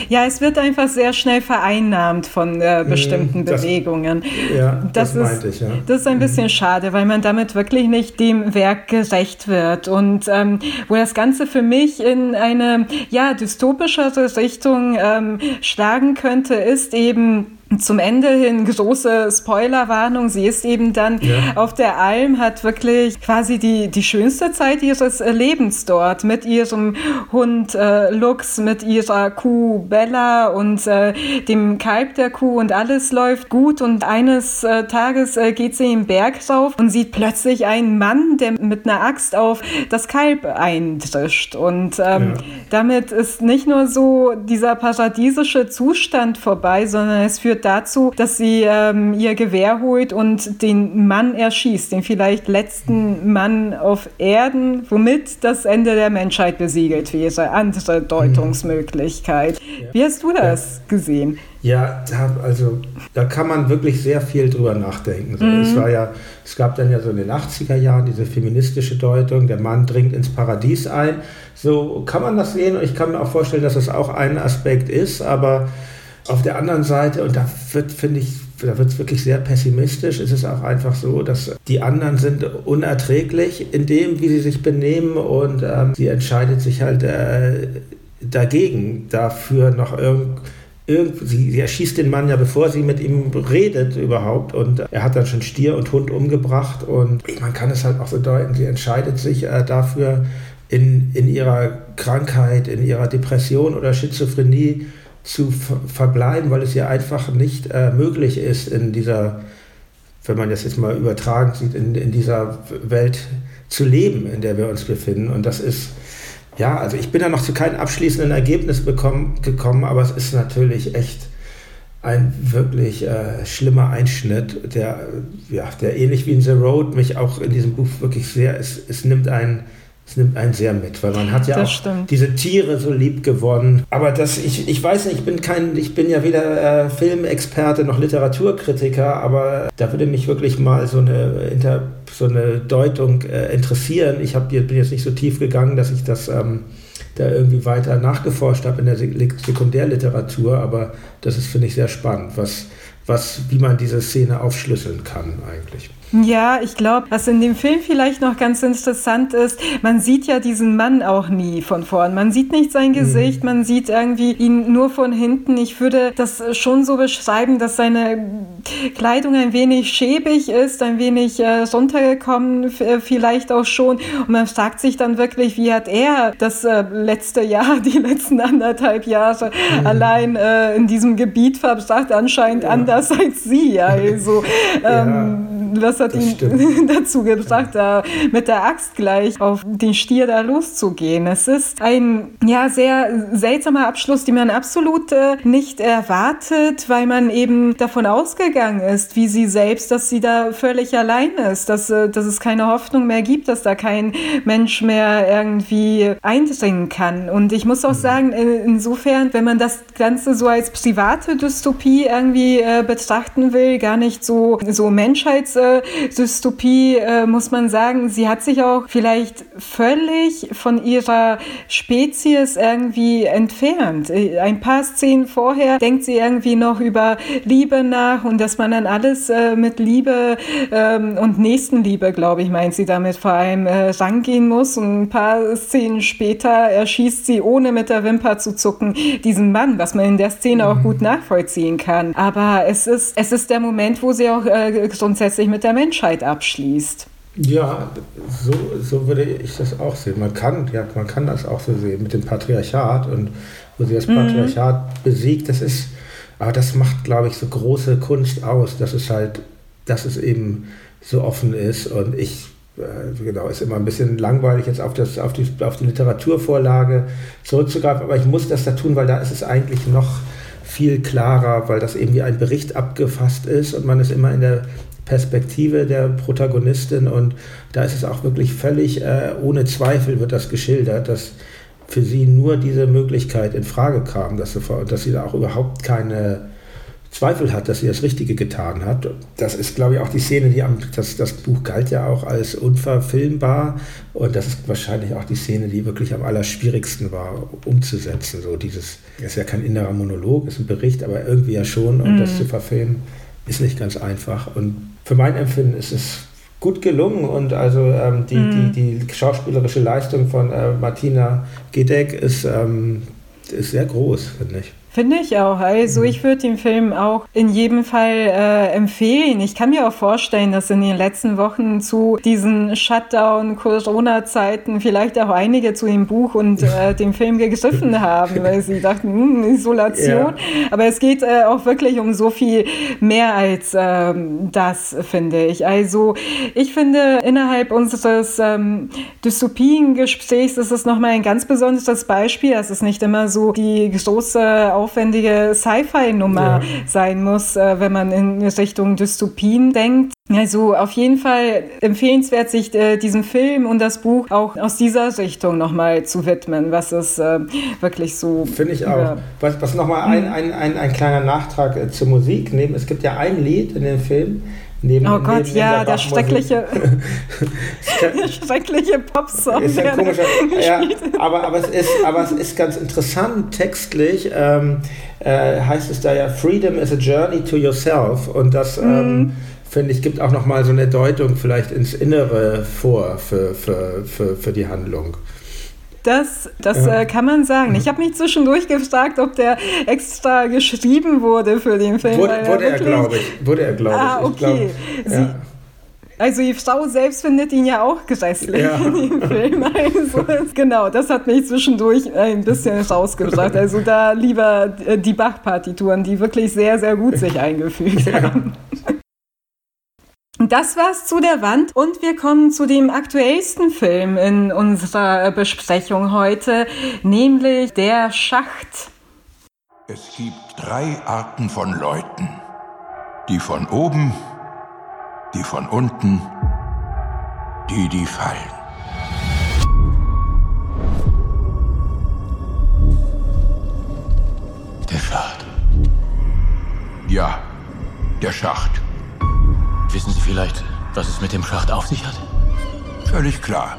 Ja, es wird einfach sehr schnell vereinnahmt von äh, mhm, bestimmten das, Bewegungen. Ja, das, das ist, ich, ja. Das ist ein bisschen mhm. schade, weil man damit wirklich nicht dem Werk gerecht wird. Und ähm, wo das Ganze für mich in eine ja, dystopischere Richtung ähm, schlagen könnte, ist eben zum Ende hin große Spoilerwarnung. Sie ist eben dann ja. auf der Alm, hat wirklich quasi die, die schönste Zeit ihres Lebens dort mit ihrem Hund äh, Lux, mit ihrer Kuh Bella und äh, dem Kalb der Kuh und alles läuft gut. Und eines äh, Tages äh, geht sie im Berg rauf und sieht plötzlich einen Mann, der mit einer Axt auf das Kalb eindrischt. Und ähm, ja. damit ist nicht nur so dieser paradiesische Zustand vorbei, sondern es führt dazu, dass sie ähm, ihr Gewehr holt und den Mann erschießt, den vielleicht letzten Mann auf Erden, womit das Ende der Menschheit besiegelt wäre. Andere Deutungsmöglichkeit. Ja. Wie hast du das ja. gesehen? Ja, also da kann man wirklich sehr viel drüber nachdenken. So, mhm. Es war ja, es gab dann ja so in den 80er Jahren diese feministische Deutung, der Mann dringt ins Paradies ein. So kann man das sehen und ich kann mir auch vorstellen, dass das auch ein Aspekt ist, aber auf der anderen Seite, und da wird, finde ich, da wird es wirklich sehr pessimistisch, ist es auch einfach so, dass die anderen sind unerträglich in dem, wie sie sich benehmen und ähm, sie entscheidet sich halt äh, dagegen, dafür noch irgendwie sie, sie erschießt den Mann ja, bevor sie mit ihm redet überhaupt. Und er hat dann schon Stier und Hund umgebracht. Und man kann es halt auch so deuten, sie entscheidet sich äh, dafür, in, in ihrer Krankheit, in ihrer Depression oder Schizophrenie zu verbleiben, weil es ihr einfach nicht äh, möglich ist, in dieser, wenn man das jetzt mal übertragen sieht, in, in dieser Welt zu leben, in der wir uns befinden. Und das ist, ja, also ich bin da noch zu keinem abschließenden Ergebnis bekommen, gekommen, aber es ist natürlich echt ein wirklich äh, schlimmer Einschnitt, der, ja, der ähnlich wie in The Road mich auch in diesem Buch wirklich sehr, es, es nimmt einen es nimmt einen sehr mit, weil man hat ja das auch stimmt. diese Tiere so lieb gewonnen. Aber das, ich, ich weiß nicht, ich bin kein, ich bin ja weder äh, Filmexperte noch Literaturkritiker, aber da würde mich wirklich mal so eine, Inter, so eine Deutung äh, interessieren. Ich hab, bin jetzt nicht so tief gegangen, dass ich das ähm, da irgendwie weiter nachgeforscht habe in der Sekundärliteratur, aber das ist, finde ich, sehr spannend, was, was, wie man diese Szene aufschlüsseln kann eigentlich. Ja, ich glaube, was in dem Film vielleicht noch ganz interessant ist, man sieht ja diesen Mann auch nie von vorn. Man sieht nicht sein Gesicht, mhm. man sieht irgendwie ihn nur von hinten. Ich würde das schon so beschreiben, dass seine Kleidung ein wenig schäbig ist, ein wenig äh, runtergekommen, äh, vielleicht auch schon. Und man fragt sich dann wirklich, wie hat er das äh, letzte Jahr, die letzten anderthalb Jahre mhm. allein äh, in diesem Gebiet verbracht, anscheinend ja. anders als sie. Also, ähm, ja. was hat ihn dazu gebracht, da mit der Axt gleich auf den Stier da loszugehen. Es ist ein ja sehr seltsamer Abschluss, den man absolut äh, nicht erwartet, weil man eben davon ausgegangen ist, wie sie selbst, dass sie da völlig allein ist, dass, äh, dass es keine Hoffnung mehr gibt, dass da kein Mensch mehr irgendwie eindringen kann. Und ich muss auch mhm. sagen, äh, insofern, wenn man das Ganze so als private Dystopie irgendwie äh, betrachten will, gar nicht so, so Menschheits äh, Dystopie, äh, muss man sagen, sie hat sich auch vielleicht völlig von ihrer Spezies irgendwie entfernt. Äh, ein paar Szenen vorher denkt sie irgendwie noch über Liebe nach und dass man dann alles äh, mit Liebe ähm, und Nächstenliebe, glaube ich, meint sie damit vor allem äh, rangehen muss. Und ein paar Szenen später erschießt sie, ohne mit der Wimper zu zucken, diesen Mann, was man in der Szene auch gut nachvollziehen kann. Aber es ist, es ist der Moment, wo sie auch äh, grundsätzlich mit der Menschheit abschließt. Ja, so, so würde ich das auch sehen. Man kann, ja, man kann das auch so sehen mit dem Patriarchat und wo sie das mhm. Patriarchat besiegt, das ist, aber das macht, glaube ich, so große Kunst aus, dass es halt, dass es eben so offen ist und ich äh, genau, ist immer ein bisschen langweilig, jetzt auf, das, auf, die, auf die Literaturvorlage zurückzugreifen, aber ich muss das da tun, weil da ist es eigentlich noch viel klarer, weil das eben wie ein Bericht abgefasst ist und man ist immer in der Perspektive der Protagonistin und da ist es auch wirklich völlig äh, ohne Zweifel wird das geschildert, dass für sie nur diese Möglichkeit in Frage kam, dass sie, dass sie da auch überhaupt keine Zweifel hat, dass sie das Richtige getan hat. Das ist, glaube ich, auch die Szene, die am, das, das Buch galt ja auch als unverfilmbar und das ist wahrscheinlich auch die Szene, die wirklich am allerschwierigsten war umzusetzen. So dieses, ist ja kein innerer Monolog, ist ein Bericht, aber irgendwie ja schon und mhm. das zu verfilmen ist nicht ganz einfach. Und für mein Empfinden ist es gut gelungen und also ähm, die, mhm. die, die schauspielerische Leistung von äh, Martina Gedeck ist, ähm, ist sehr groß, finde ich. Finde ich auch. Also ich würde den Film auch in jedem Fall äh, empfehlen. Ich kann mir auch vorstellen, dass in den letzten Wochen zu diesen Shutdown-Corona-Zeiten vielleicht auch einige zu dem Buch und äh, dem Film gegriffen haben, weil sie dachten, hm, Isolation. Ja. Aber es geht äh, auch wirklich um so viel mehr als ähm, das, finde ich. Also ich finde, innerhalb unseres ähm, Dystopien-Gesprächs ist es nochmal ein ganz besonderes Beispiel. Es ist nicht immer so die große aufwendige Sci-Fi-Nummer ja. sein muss, äh, wenn man in Richtung Dystopien denkt. Also auf jeden Fall empfehlenswert, sich äh, diesem Film und das Buch auch aus dieser Richtung nochmal zu widmen, was es äh, wirklich so. Finde ich auch. Was, was nochmal ein, ein, ein, ein kleiner Nachtrag äh, zur Musik neben. Es gibt ja ein Lied in dem Film, Neben, oh Gott, neben ja, der, der schreckliche, schreckliche Popsong. Ist ja komischer, ja, aber, aber, es ist, aber es ist ganz interessant textlich. Ähm, äh, heißt es da ja, Freedom is a journey to yourself. Und das, mm. ähm, finde ich, gibt auch nochmal so eine Deutung vielleicht ins Innere vor für, für, für, für die Handlung. Das, das äh, kann man sagen. Ich habe mich zwischendurch gefragt, ob der extra geschrieben wurde für den Film. Wurde, wurde er, glaube ich. Wurde er, glaube ah, okay. Ich glaub, ja. Also die Frau selbst findet ihn ja auch grässlich ja. in dem Film. Also, genau, das hat mich zwischendurch ein bisschen rausgebracht. Also da lieber äh, die Bach-Partituren, die wirklich sehr, sehr gut sich eingefügt ja. haben. Das war's zu der Wand und wir kommen zu dem aktuellsten Film in unserer Besprechung heute, nämlich Der Schacht. Es gibt drei Arten von Leuten. Die von oben, die von unten, die, die fallen. Der Schacht. Ja, der Schacht. Wissen Sie vielleicht, was es mit dem Schacht auf sich hat? Völlig klar.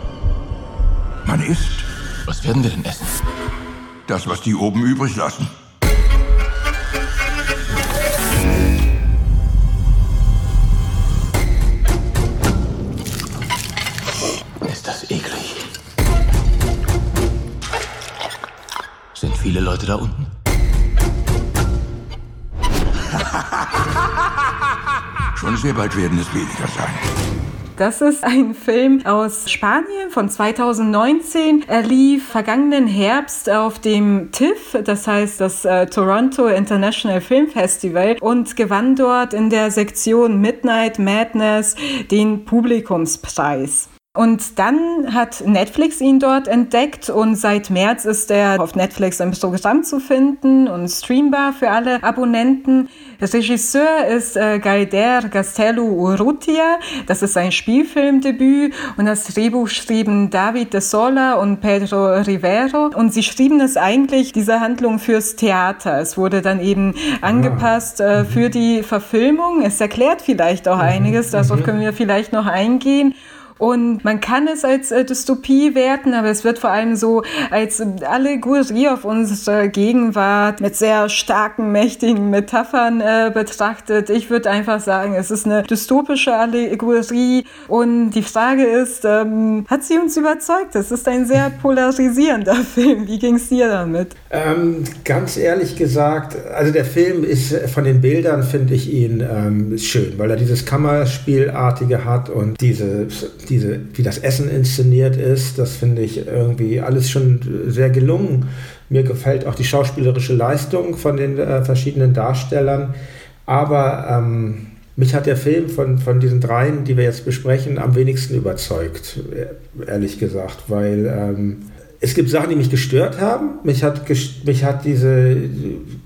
Man isst. Was werden wir denn essen? Das, was die oben übrig lassen. Ist das eklig. Sind viele Leute da unten? Schon sehr bald werden es weniger sein. Das ist ein Film aus Spanien von 2019. Er lief vergangenen Herbst auf dem TIFF, das heißt das äh, Toronto International Film Festival, und gewann dort in der Sektion Midnight Madness den Publikumspreis. Und dann hat Netflix ihn dort entdeckt und seit März ist er auf Netflix im Programm zu finden und streambar für alle Abonnenten. Der Regisseur ist äh, Galder Castello Urrutia. Das ist sein Spielfilmdebüt und das Drehbuch schrieben David de Sola und Pedro Rivero und sie schrieben es eigentlich, diese Handlung fürs Theater. Es wurde dann eben ah. angepasst äh, für die Verfilmung. Es erklärt vielleicht auch mhm. einiges, darauf mhm. können wir vielleicht noch eingehen. Und man kann es als äh, Dystopie werten, aber es wird vor allem so als Allegorie auf unsere Gegenwart mit sehr starken, mächtigen Metaphern äh, betrachtet. Ich würde einfach sagen, es ist eine dystopische Allegorie. Und die Frage ist, ähm, hat sie uns überzeugt? Es ist ein sehr polarisierender Film. Wie ging es dir damit? Ähm, ganz ehrlich gesagt, also der Film ist von den Bildern finde ich ihn ähm, schön, weil er dieses Kammerspielartige hat und diese diese, wie das Essen inszeniert ist, das finde ich irgendwie alles schon sehr gelungen. Mir gefällt auch die schauspielerische Leistung von den äh, verschiedenen Darstellern. Aber ähm, mich hat der Film von, von diesen dreien, die wir jetzt besprechen, am wenigsten überzeugt, ehrlich gesagt, weil ähm, es gibt Sachen, die mich gestört haben. Mich hat, mich hat diese,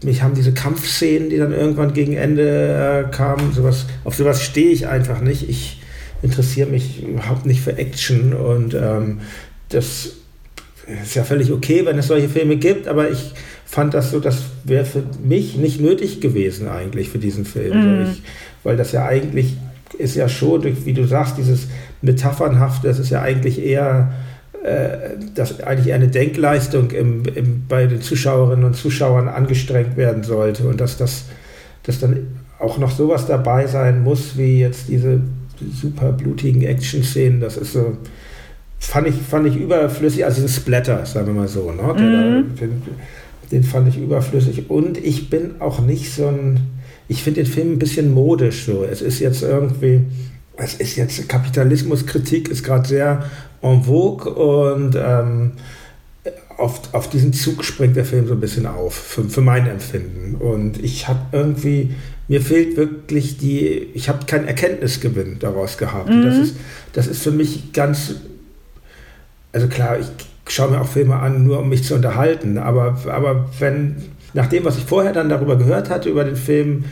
mich haben diese Kampfszenen, die dann irgendwann gegen Ende äh, kamen, sowas, auf sowas stehe ich einfach nicht. Ich, interessiere mich überhaupt nicht für Action und ähm, das ist ja völlig okay, wenn es solche Filme gibt, aber ich fand das so, das wäre für mich nicht nötig gewesen eigentlich für diesen Film, mhm. ich, weil das ja eigentlich ist ja schon, wie du sagst, dieses Metaphernhafte, das ist ja eigentlich eher äh, dass eigentlich eine Denkleistung im, im, bei den Zuschauerinnen und Zuschauern angestrengt werden sollte und dass das dass dann auch noch sowas dabei sein muss, wie jetzt diese super blutigen Action-Szenen, das ist so, fand ich, fand ich überflüssig, also ein Splatter, sagen wir mal so, ne? Der, mhm. den fand ich überflüssig. Und ich bin auch nicht so ein, ich finde den Film ein bisschen modisch so. Es ist jetzt irgendwie, es ist jetzt, Kapitalismuskritik ist gerade sehr en vogue und ähm, auf, auf diesen Zug springt der Film so ein bisschen auf, für, für mein Empfinden. Und ich habe irgendwie, mir fehlt wirklich die, ich habe keinen Erkenntnisgewinn daraus gehabt. Mhm. Das, ist, das ist für mich ganz, also klar, ich schaue mir auch Filme an, nur um mich zu unterhalten, aber, aber wenn, nach dem, was ich vorher dann darüber gehört hatte, über den Film,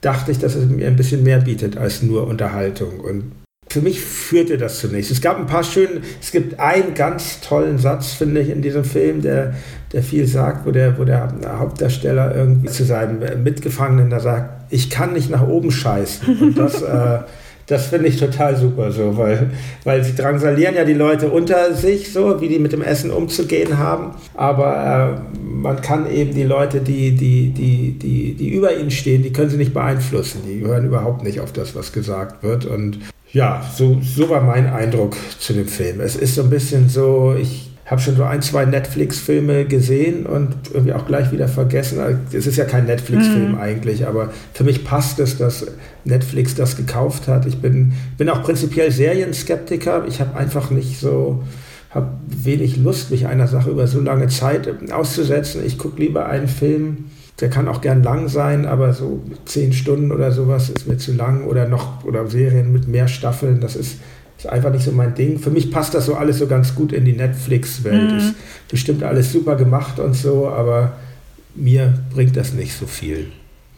dachte ich, dass es mir ein bisschen mehr bietet als nur Unterhaltung. Und für mich führte das zunächst. Es gab ein paar schöne, es gibt einen ganz tollen Satz, finde ich, in diesem Film, der, der viel sagt, wo der, wo der Hauptdarsteller irgendwie zu seinem Mitgefangenen da sagt, ich kann nicht nach oben scheißen. Und das, äh, das finde ich total super so, weil, weil sie drangsalieren ja die Leute unter sich, so wie die mit dem Essen umzugehen haben. Aber äh, man kann eben die Leute, die, die, die, die, die über ihnen stehen, die können sie nicht beeinflussen. Die hören überhaupt nicht auf das, was gesagt wird. Und ja, so, so war mein Eindruck zu dem Film. Es ist so ein bisschen so, ich habe schon so ein, zwei Netflix-Filme gesehen und irgendwie auch gleich wieder vergessen. Es ist ja kein Netflix-Film mhm. eigentlich, aber für mich passt es, dass Netflix das gekauft hat. Ich bin, bin auch prinzipiell Serienskeptiker. Ich habe einfach nicht so, habe wenig Lust, mich einer Sache über so lange Zeit auszusetzen. Ich gucke lieber einen Film, der kann auch gern lang sein, aber so zehn Stunden oder sowas ist mir zu lang oder noch oder Serien mit mehr Staffeln, das ist, ist einfach nicht so mein Ding. Für mich passt das so alles so ganz gut in die Netflix-Welt. Mhm. Ist bestimmt alles super gemacht und so, aber mir bringt das nicht so viel.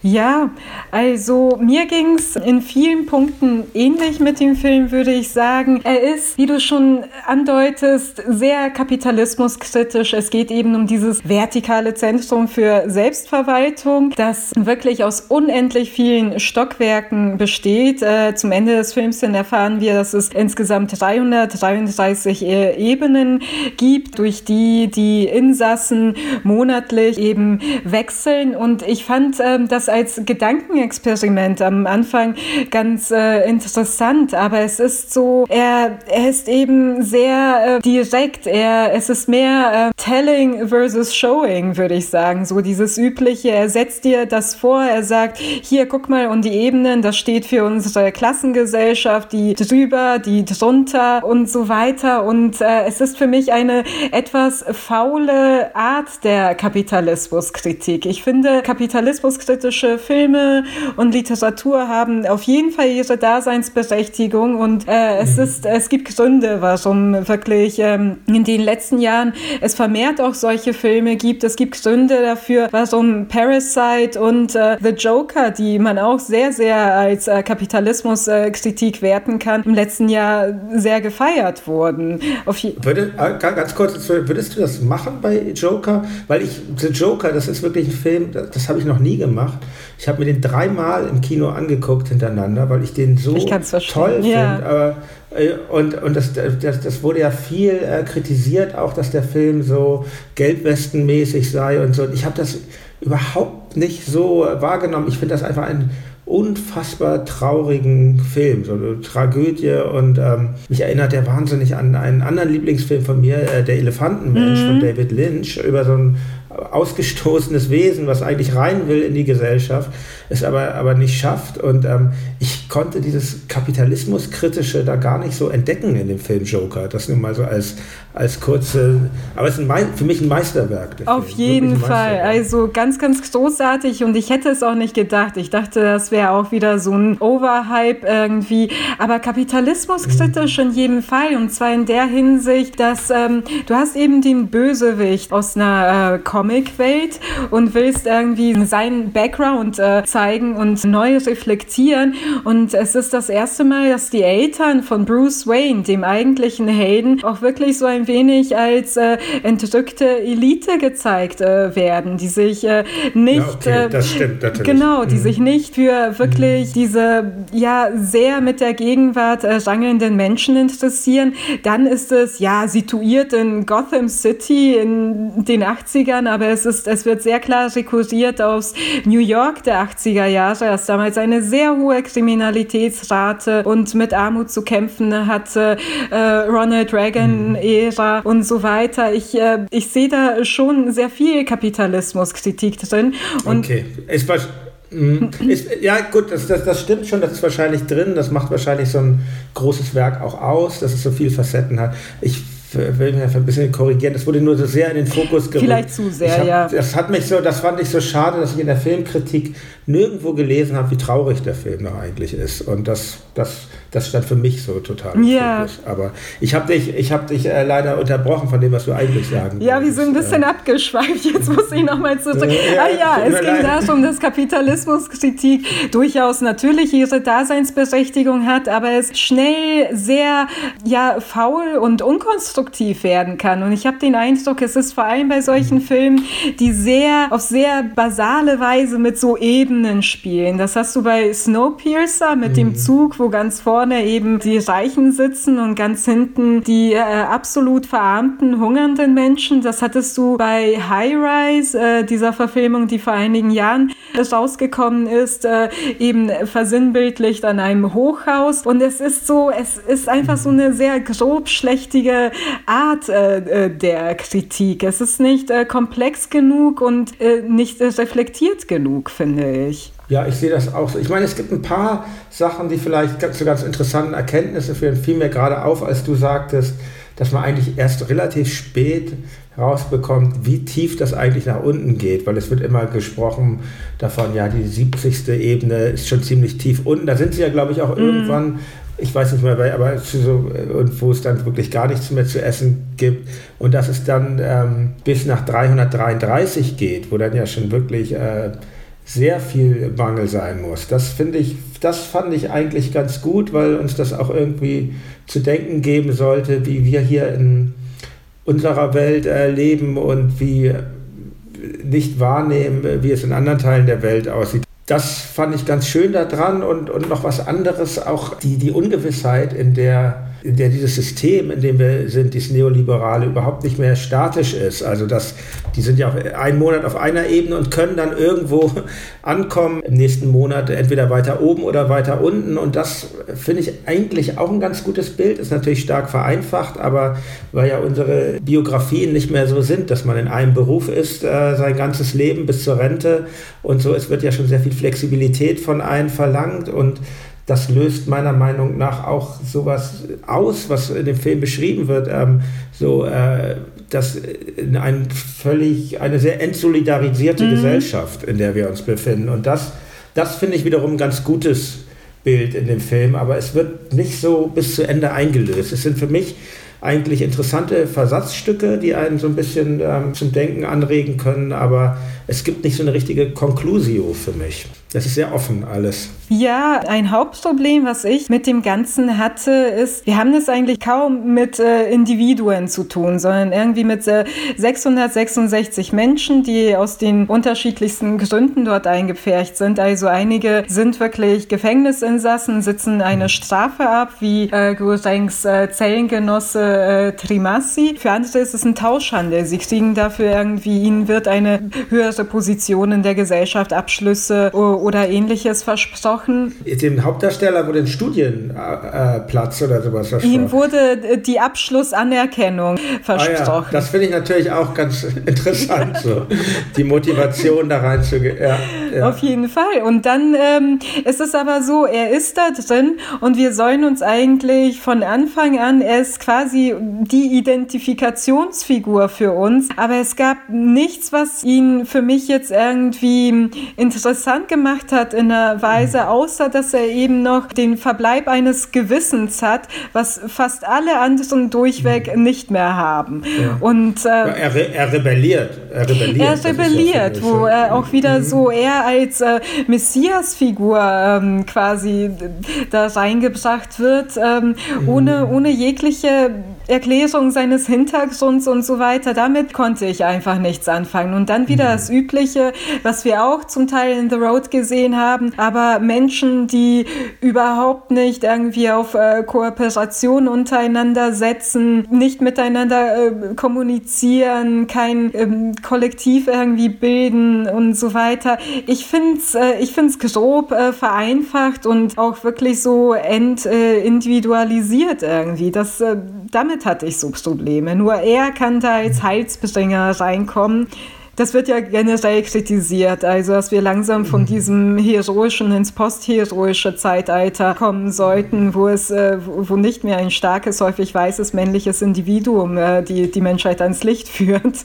Ja, also mir ging es in vielen Punkten ähnlich mit dem Film, würde ich sagen. Er ist, wie du schon andeutest, sehr kapitalismuskritisch. Es geht eben um dieses vertikale Zentrum für Selbstverwaltung, das wirklich aus unendlich vielen Stockwerken besteht. Äh, zum Ende des Films hin erfahren wir, dass es insgesamt 333 äh, Ebenen gibt, durch die die Insassen monatlich eben wechseln. Und ich fand, äh, dass als Gedankenexperiment am Anfang ganz äh, interessant, aber es ist so, er, er ist eben sehr äh, direkt, er, es ist mehr äh, Telling versus Showing, würde ich sagen, so dieses übliche, er setzt dir das vor, er sagt, hier, guck mal, und die Ebenen, das steht für unsere Klassengesellschaft, die drüber, die drunter und so weiter. Und äh, es ist für mich eine etwas faule Art der Kapitalismuskritik. Ich finde, kapitalismuskritische kritische Filme und Literatur haben auf jeden Fall ihre Daseinsberechtigung und äh, es mhm. ist, es gibt Gründe, warum wirklich ähm, in den letzten Jahren es vermehrt auch solche Filme gibt. Es gibt Gründe dafür, warum Parasite und äh, The Joker, die man auch sehr, sehr als äh, Kapitalismuskritik werten kann, im letzten Jahr sehr gefeiert wurden. Würde, äh, ganz kurz, würdest du das machen bei Joker? Weil ich, The Joker, das ist wirklich ein Film, das, das habe ich noch nie gemacht. Ich habe mir den dreimal im Kino angeguckt hintereinander, weil ich den so ich toll finde. Ja. Äh, und und das, das, das wurde ja viel äh, kritisiert, auch dass der Film so gelbwestenmäßig sei und so. Ich habe das überhaupt nicht so wahrgenommen. Ich finde das einfach ein unfassbar traurigen Film, so eine Tragödie und ähm, mich erinnert der wahnsinnig an einen anderen Lieblingsfilm von mir, äh, Der Elefantenmensch mhm. von David Lynch, über so ein ausgestoßenes Wesen, was eigentlich rein will in die Gesellschaft, es aber, aber nicht schafft. Und ähm, ich konnte dieses Kapitalismuskritische da gar nicht so entdecken in dem Film Joker. Das nur mal so als, als kurze, aber es ist ein, für mich ein Meisterwerk. Auf Film. jeden Fall. Also ganz, ganz großartig und ich hätte es auch nicht gedacht. Ich dachte, das wäre auch wieder so ein Overhype irgendwie. Aber kapitalismuskritisch mhm. in jedem Fall und zwar in der Hinsicht, dass ähm, du hast eben den Bösewicht aus einer äh, Comicwelt und willst irgendwie seinen Background äh, zeigen und neu reflektieren. Und es ist das erste Mal, dass die Eltern von Bruce Wayne, dem eigentlichen Helden, auch wirklich so ein wenig als äh, entrückte Elite gezeigt äh, werden, die sich äh, nicht ja, okay, das stimmt natürlich. genau, die mhm. sich nicht für wirklich mhm. diese ja sehr mit der Gegenwart äh, rangelnden Menschen interessieren. Dann ist es ja situiert in Gotham City in den 80ern, aber es ist es wird sehr klar rekurriert aus New York der 80 60er Jahre, als damals eine sehr hohe Kriminalitätsrate und mit Armut zu kämpfen hatte, äh, Ronald Reagan-Ära mhm. und so weiter. Ich, äh, ich sehe da schon sehr viel Kapitalismuskritik drin. Und okay, es war mhm. ist, ja, gut, das, das, das stimmt schon, das ist wahrscheinlich drin. Das macht wahrscheinlich so ein großes Werk auch aus, dass es so viele Facetten hat. Ich will mich ein bisschen korrigieren, das wurde nur so sehr in den Fokus gerückt. Vielleicht zu sehr, hab, ja. Das hat mich so, das fand ich so schade, dass ich in der Filmkritik nirgendwo gelesen habe, wie traurig der Film noch eigentlich ist. Und das, das, das stand für mich so total im ja. Fokus. Aber ich habe dich, ich hab dich äh, leider unterbrochen von dem, was du eigentlich sagen Ja, wir sind ein bisschen äh, abgeschweift. Jetzt muss ich nochmal zurück. Ja, ah ja, es ging darum, dass Kapitalismuskritik durchaus natürlich ihre Daseinsberechtigung hat, aber es schnell sehr ja, faul und unkonstruktiv werden kann. Und ich habe den Eindruck, es ist vor allem bei solchen Filmen, die sehr auf sehr basale Weise mit so eben Ebenen spielen. Das hast du bei Snowpiercer mit mhm. dem Zug, wo ganz vorne eben die Reichen sitzen und ganz hinten die äh, absolut verarmten, hungernden Menschen. Das hattest du bei High Rise, äh, dieser Verfilmung, die vor einigen Jahren rausgekommen ist, äh, eben versinnbildlicht an einem Hochhaus. Und es ist so, es ist einfach so eine sehr grob schlechtige Art äh, äh, der Kritik. Es ist nicht äh, komplex genug und nicht reflektiert genug, finde ich. Ja, ich sehe das auch so. Ich meine, es gibt ein paar Sachen, die vielleicht ganz, zu ganz interessanten Erkenntnisse führen. Fiel mir gerade auf, als du sagtest, dass man eigentlich erst relativ spät herausbekommt, wie tief das eigentlich nach unten geht, weil es wird immer gesprochen davon, ja, die 70. Ebene ist schon ziemlich tief unten. Da sind sie ja, glaube ich, auch mhm. irgendwann, ich weiß nicht mehr, aber so, und wo es dann wirklich gar nichts mehr zu essen gibt. Und dass es dann ähm, bis nach 333 geht, wo dann ja schon wirklich äh, sehr viel Mangel sein muss. Das finde ich, das fand ich eigentlich ganz gut, weil uns das auch irgendwie zu denken geben sollte, wie wir hier in unserer Welt äh, leben und wie nicht wahrnehmen, wie es in anderen Teilen der Welt aussieht. Das fand ich ganz schön daran und, und noch was anderes, auch die, die Ungewissheit, in der der dieses System, in dem wir sind, dieses Neoliberale, überhaupt nicht mehr statisch ist. Also dass die sind ja auf einen Monat auf einer Ebene und können dann irgendwo ankommen im nächsten Monat entweder weiter oben oder weiter unten. Und das finde ich eigentlich auch ein ganz gutes Bild. Ist natürlich stark vereinfacht, aber weil ja unsere Biografien nicht mehr so sind, dass man in einem Beruf ist, äh, sein ganzes Leben bis zur Rente und so. Es wird ja schon sehr viel Flexibilität von einem verlangt und das löst meiner Meinung nach auch sowas aus, was in dem Film beschrieben wird, ähm, so äh, dass in ein völlig eine sehr entsolidarisierte mhm. Gesellschaft, in der wir uns befinden. Und das, das finde ich wiederum ein ganz gutes Bild in dem Film, aber es wird nicht so bis zu Ende eingelöst. Es sind für mich eigentlich interessante Versatzstücke, die einen so ein bisschen ähm, zum Denken anregen können, aber es gibt nicht so eine richtige Conclusio für mich. Das ist sehr offen alles. Ja, ein Hauptproblem, was ich mit dem Ganzen hatte, ist, wir haben es eigentlich kaum mit äh, Individuen zu tun, sondern irgendwie mit äh, 666 Menschen, die aus den unterschiedlichsten Gründen dort eingepfercht sind. Also einige sind wirklich Gefängnisinsassen, sitzen eine Strafe ab, wie äh, Gurengs äh, Zellengenosse äh, Trimassi. Für andere ist es ein Tauschhandel. Sie kriegen dafür irgendwie, ihnen wird eine höhere Position in der Gesellschaft, Abschlüsse oder ähnliches versprochen. Dem Hauptdarsteller wurde ein Studienplatz äh, oder sowas versprochen. Ihm wurde die Abschlussanerkennung versprochen. Ah, ja. Das finde ich natürlich auch ganz interessant, so. die Motivation da reinzugehen. Ja, ja. Auf jeden Fall. Und dann ähm, ist es aber so, er ist da drin und wir sollen uns eigentlich von Anfang an, er ist quasi die Identifikationsfigur für uns, aber es gab nichts, was ihn für mich jetzt irgendwie interessant gemacht hat in einer Weise, außer dass er eben noch den Verbleib eines Gewissens hat, was fast alle anderen durchweg mhm. nicht mehr haben. Ja. Und, äh, er, re er, rebelliert. Er rebelliert, er rebelliert ja wo er auch wieder mhm. so er als äh, Messias-Figur ähm, quasi da reingebracht wird, ähm, mhm. ohne, ohne jegliche Erklärung seines Hintergrunds und so weiter, damit konnte ich einfach nichts anfangen. Und dann wieder mhm. das Übliche, was wir auch zum Teil in The Road gesehen haben, aber Menschen, die überhaupt nicht irgendwie auf äh, Kooperation untereinander setzen, nicht miteinander äh, kommunizieren, kein ähm, Kollektiv irgendwie bilden und so weiter. Ich finde es äh, ich find's grob äh, vereinfacht und auch wirklich so entindividualisiert irgendwie. Das, äh, damit hatte ich so Probleme. Nur er kann da als Heilsbringer reinkommen. Das wird ja generell kritisiert, also dass wir langsam von mhm. diesem heroischen ins postheroische Zeitalter kommen sollten, wo es, äh, wo nicht mehr ein starkes, häufig weißes männliches Individuum äh, die, die Menschheit ans Licht führt.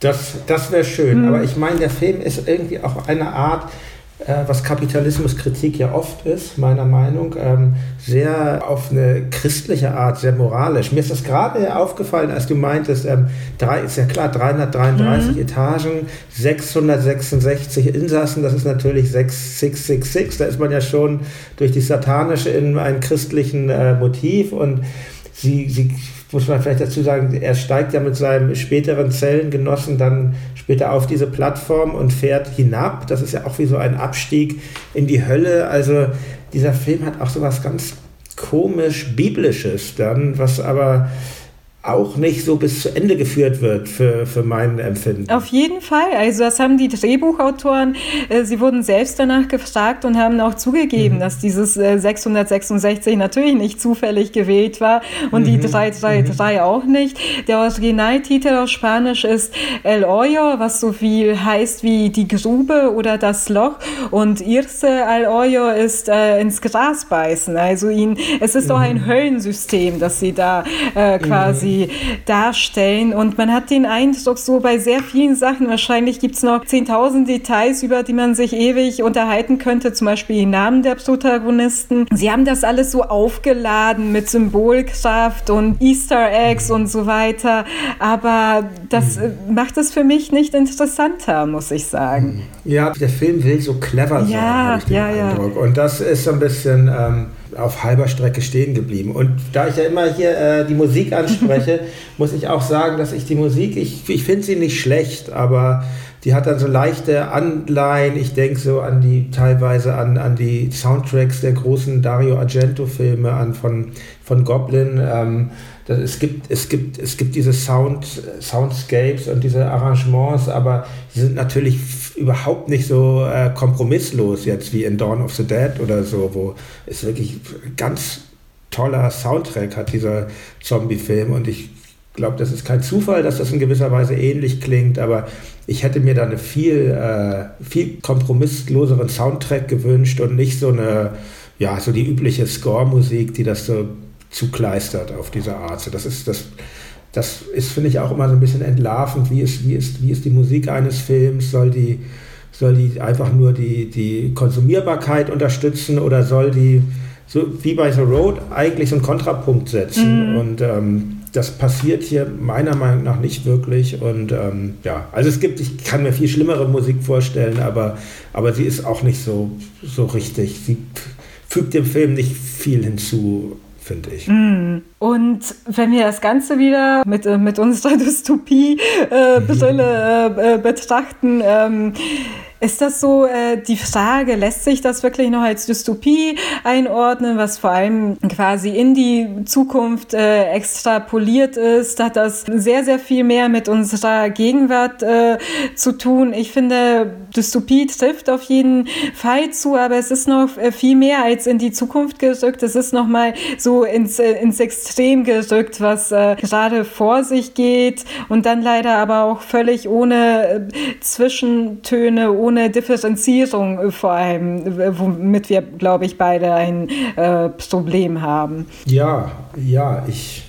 Das, das wäre schön, mhm. aber ich meine, der Film ist irgendwie auch eine Art, was Kapitalismuskritik ja oft ist, meiner Meinung, ähm, sehr auf eine christliche Art, sehr moralisch. Mir ist das gerade aufgefallen, als du meintest, ähm, drei, ist ja klar, 333 mhm. Etagen, 666 Insassen, das ist natürlich 666, da ist man ja schon durch die satanische in einem christlichen äh, Motiv und sie, sie muss man vielleicht dazu sagen, er steigt ja mit seinem späteren Zellengenossen dann später auf diese Plattform und fährt hinab. Das ist ja auch wie so ein Abstieg in die Hölle. Also dieser Film hat auch so was ganz komisch Biblisches dann, was aber auch nicht so bis zu Ende geführt wird für, für mein Empfinden. Auf jeden Fall. Also das haben die Drehbuchautoren, äh, sie wurden selbst danach gefragt und haben auch zugegeben, mhm. dass dieses äh, 666 natürlich nicht zufällig gewählt war und mhm. die 333 mhm. auch nicht. Der Originaltitel auf Spanisch ist El Hoyo, was so viel heißt wie die Grube oder das Loch und Irse al Hoyo ist äh, ins Gras beißen. Also ihn, es ist mhm. auch ein Höllensystem, das sie da äh, quasi sie darstellen. Und man hat den Eindruck, so bei sehr vielen Sachen, wahrscheinlich gibt es noch 10.000 Details, über die man sich ewig unterhalten könnte, zum Beispiel die Namen der Protagonisten. Sie haben das alles so aufgeladen mit Symbolkraft und Easter Eggs und so weiter. Aber das mhm. macht es für mich nicht interessanter, muss ich sagen. Ja, der Film will so clever sein, ja, ich den ja, Eindruck. Ja. Und das ist so ein bisschen. Ähm auf halber Strecke stehen geblieben. Und da ich ja immer hier äh, die Musik anspreche, muss ich auch sagen, dass ich die Musik, ich, ich finde sie nicht schlecht, aber die hat dann so leichte Anleihen. Ich denke so an die teilweise an, an die Soundtracks der großen Dario Argento-Filme, an von, von Goblin. Ähm, das, es, gibt, es, gibt, es gibt diese Sound, Soundscapes und diese Arrangements, aber die sind natürlich überhaupt nicht so äh, kompromisslos jetzt wie in Dawn of the Dead oder so, wo es wirklich ganz toller Soundtrack hat, dieser Zombie-Film. Und ich glaube, das ist kein Zufall, dass das in gewisser Weise ähnlich klingt, aber ich hätte mir da eine viel, äh, viel kompromissloseren Soundtrack gewünscht und nicht so eine, ja, so die übliche Score-Musik, die das so zukleistert auf diese Art. So, das ist das. Das ist, finde ich, auch immer so ein bisschen entlarvend. Wie ist, wie ist, wie ist die Musik eines Films? Soll die, soll die einfach nur die, die Konsumierbarkeit unterstützen oder soll die, so wie bei The Road, eigentlich so einen Kontrapunkt setzen? Mhm. Und ähm, das passiert hier meiner Meinung nach nicht wirklich. Und ähm, ja, also es gibt, ich kann mir viel schlimmere Musik vorstellen, aber, aber sie ist auch nicht so, so richtig. Sie fügt dem Film nicht viel hinzu finde ich. Mm. Und wenn wir das Ganze wieder mit, äh, mit unserer Dystopie-Brille äh, äh, betrachten, ähm, ist das so äh, die Frage, lässt sich das wirklich noch als Dystopie einordnen, was vor allem quasi in die Zukunft äh, extrapoliert ist? Hat das sehr, sehr viel mehr mit unserer Gegenwart äh, zu tun? Ich finde, Dystopie trifft auf jeden Fall zu, aber es ist noch äh, viel mehr als in die Zukunft gerückt. Es ist noch mal so ins, äh, ins Extrem gerückt, was äh, gerade vor sich geht und dann leider aber auch völlig ohne Zwischentöne, ohne ohne Differenzierung vor allem, womit wir, glaube ich, beide ein äh, Problem haben. Ja, ja, ich.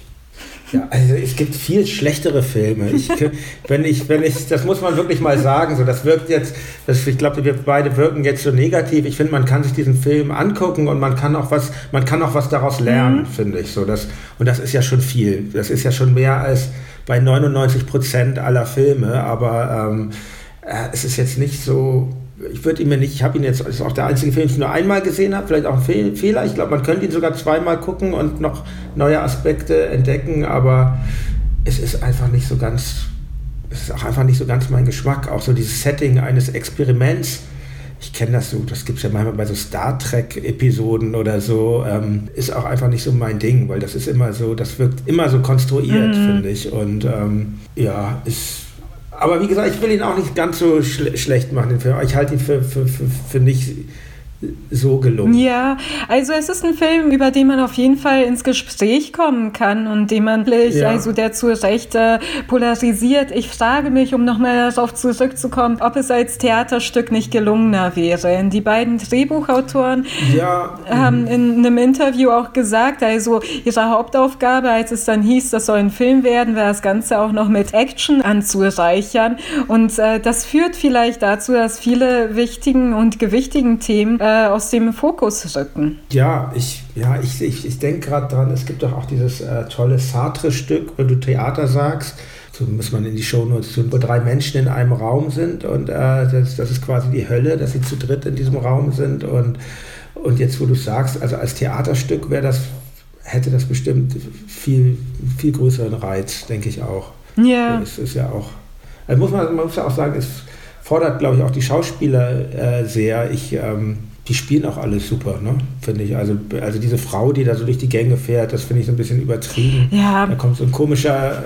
Ja, also es gibt viel schlechtere Filme. Ich, wenn ich, wenn ich, das muss man wirklich mal sagen. So, das wirkt jetzt, das, ich glaube, wir beide wirken jetzt so negativ. Ich finde, man kann sich diesen Film angucken und man kann auch was, man kann auch was daraus lernen, mhm. finde ich. So, das, und das ist ja schon viel. Das ist ja schon mehr als bei 99 Prozent aller Filme. Aber ähm, äh, es ist jetzt nicht so, ich würde ihn mir nicht, ich habe ihn jetzt, das ist auch der einzige Film, den ich nur einmal gesehen habe, vielleicht auch ein Fehler. Ich glaube, man könnte ihn sogar zweimal gucken und noch neue Aspekte entdecken, aber es ist einfach nicht so ganz, es ist auch einfach nicht so ganz mein Geschmack. Auch so dieses Setting eines Experiments. Ich kenne das so, das gibt es ja manchmal bei so Star Trek-Episoden oder so, ähm, ist auch einfach nicht so mein Ding, weil das ist immer so, das wirkt immer so konstruiert, mhm. finde ich. Und ähm, ja, ist aber wie gesagt, ich will ihn auch nicht ganz so schle schlecht machen, den Film. Ich halte ihn für, für, für, für nicht so gelungen. Ja, also es ist ein Film, über den man auf jeden Fall ins Gespräch kommen kann und den man ja. also der zu Recht äh, polarisiert. Ich frage mich, um nochmal darauf zurückzukommen, ob es als Theaterstück nicht gelungener wäre. Die beiden Drehbuchautoren ja. haben mhm. in einem Interview auch gesagt, also ihre Hauptaufgabe, als es dann hieß, das soll ein Film werden, war das Ganze auch noch mit Action anzureichern. Und äh, das führt vielleicht dazu, dass viele wichtigen und gewichtigen Themen äh, äh, aus dem Fokus rücken. Ja, ich, ja, ich, ich, ich denke gerade dran, es gibt doch auch dieses äh, tolle Sartre-Stück, wenn du Theater sagst. So muss man in die Shownotes tun, wo drei Menschen in einem Raum sind und äh, das, das ist quasi die Hölle, dass sie zu dritt in diesem Raum sind. Und, und jetzt, wo du sagst, also als Theaterstück wäre das, hätte das bestimmt viel, viel größeren Reiz, denke ich auch. Ja. Es ist ja auch, also muss man, man muss ja auch sagen, es fordert, glaube ich, auch die Schauspieler äh, sehr. Ich ähm, die spielen auch alles super, ne? finde ich. Also, also diese Frau, die da so durch die Gänge fährt, das finde ich so ein bisschen übertrieben. Ja. Da kommt so ein komischer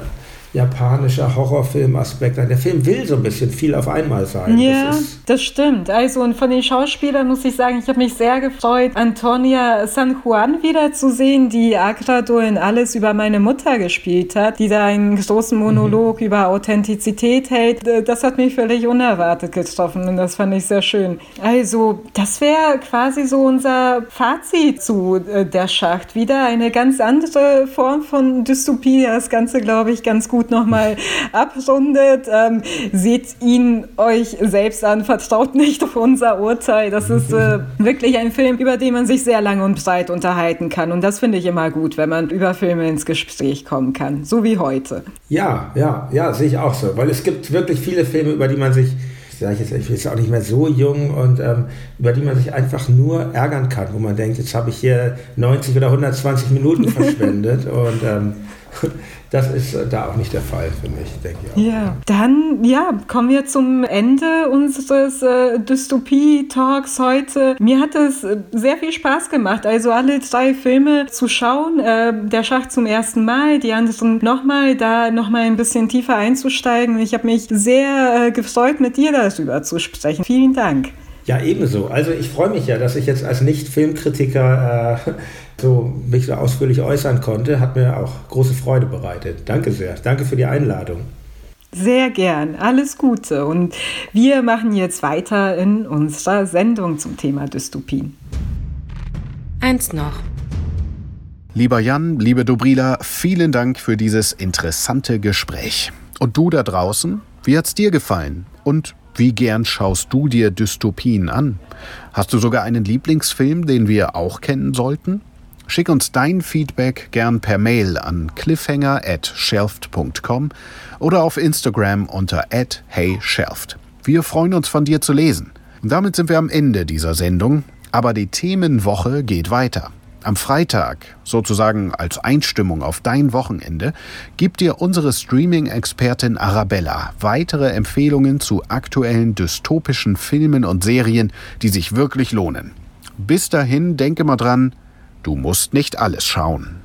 japanischer Horrorfilm-Aspekt an. Der Film will so ein bisschen viel auf einmal sein. Ja, das, das stimmt. Also und von den Schauspielern muss ich sagen, ich habe mich sehr gefreut, Antonia San Juan wiederzusehen, die Agrado in Alles über meine Mutter gespielt hat, die da einen großen Monolog mhm. über Authentizität hält. Das hat mich völlig unerwartet getroffen und das fand ich sehr schön. Also das wäre quasi so unser Fazit zu äh, der Schacht. Wieder eine ganz andere Form von Dystopie. Das Ganze, glaube ich, ganz gut gut nochmal abrundet. Ähm, seht ihn euch selbst an, vertraut nicht auf unser Urteil. Das ist äh, wirklich ein Film, über den man sich sehr lang und breit unterhalten kann. Und das finde ich immer gut, wenn man über Filme ins Gespräch kommen kann, so wie heute. Ja, ja, ja, sehe ich auch so. Weil es gibt wirklich viele Filme, über die man sich sage ich jetzt, ich bin jetzt auch nicht mehr so jung und ähm, über die man sich einfach nur ärgern kann, wo man denkt, jetzt habe ich hier 90 oder 120 Minuten verschwendet und ähm, das ist äh, da auch nicht der Fall für mich, denke ich. Auch. Ja, dann ja, kommen wir zum Ende unseres äh, Dystopie-Talks heute. Mir hat es äh, sehr viel Spaß gemacht, also alle drei Filme zu schauen. Äh, der Schacht zum ersten Mal, die anderen nochmal, da nochmal ein bisschen tiefer einzusteigen. Ich habe mich sehr äh, gefreut, mit dir darüber zu sprechen. Vielen Dank. Ja, ebenso. Also ich freue mich ja, dass ich jetzt als Nicht-Filmkritiker äh, so mich so ausführlich äußern konnte, hat mir auch große Freude bereitet. Danke sehr. Danke für die Einladung. Sehr gern. Alles Gute. Und wir machen jetzt weiter in unserer Sendung zum Thema Dystopien. Eins noch. Lieber Jan, liebe Dobrila, vielen Dank für dieses interessante Gespräch. Und du da draußen, wie hat's dir gefallen? Und wie gern schaust du dir Dystopien an? Hast du sogar einen Lieblingsfilm, den wir auch kennen sollten? Schick uns dein Feedback gern per Mail an cliffhanger@shelft.com oder auf Instagram unter @heyshelft. Wir freuen uns von dir zu lesen. Und damit sind wir am Ende dieser Sendung, aber die Themenwoche geht weiter. Am Freitag, sozusagen als Einstimmung auf dein Wochenende, gibt dir unsere Streaming-Expertin Arabella weitere Empfehlungen zu aktuellen dystopischen Filmen und Serien, die sich wirklich lohnen. Bis dahin denke mal dran, Du musst nicht alles schauen.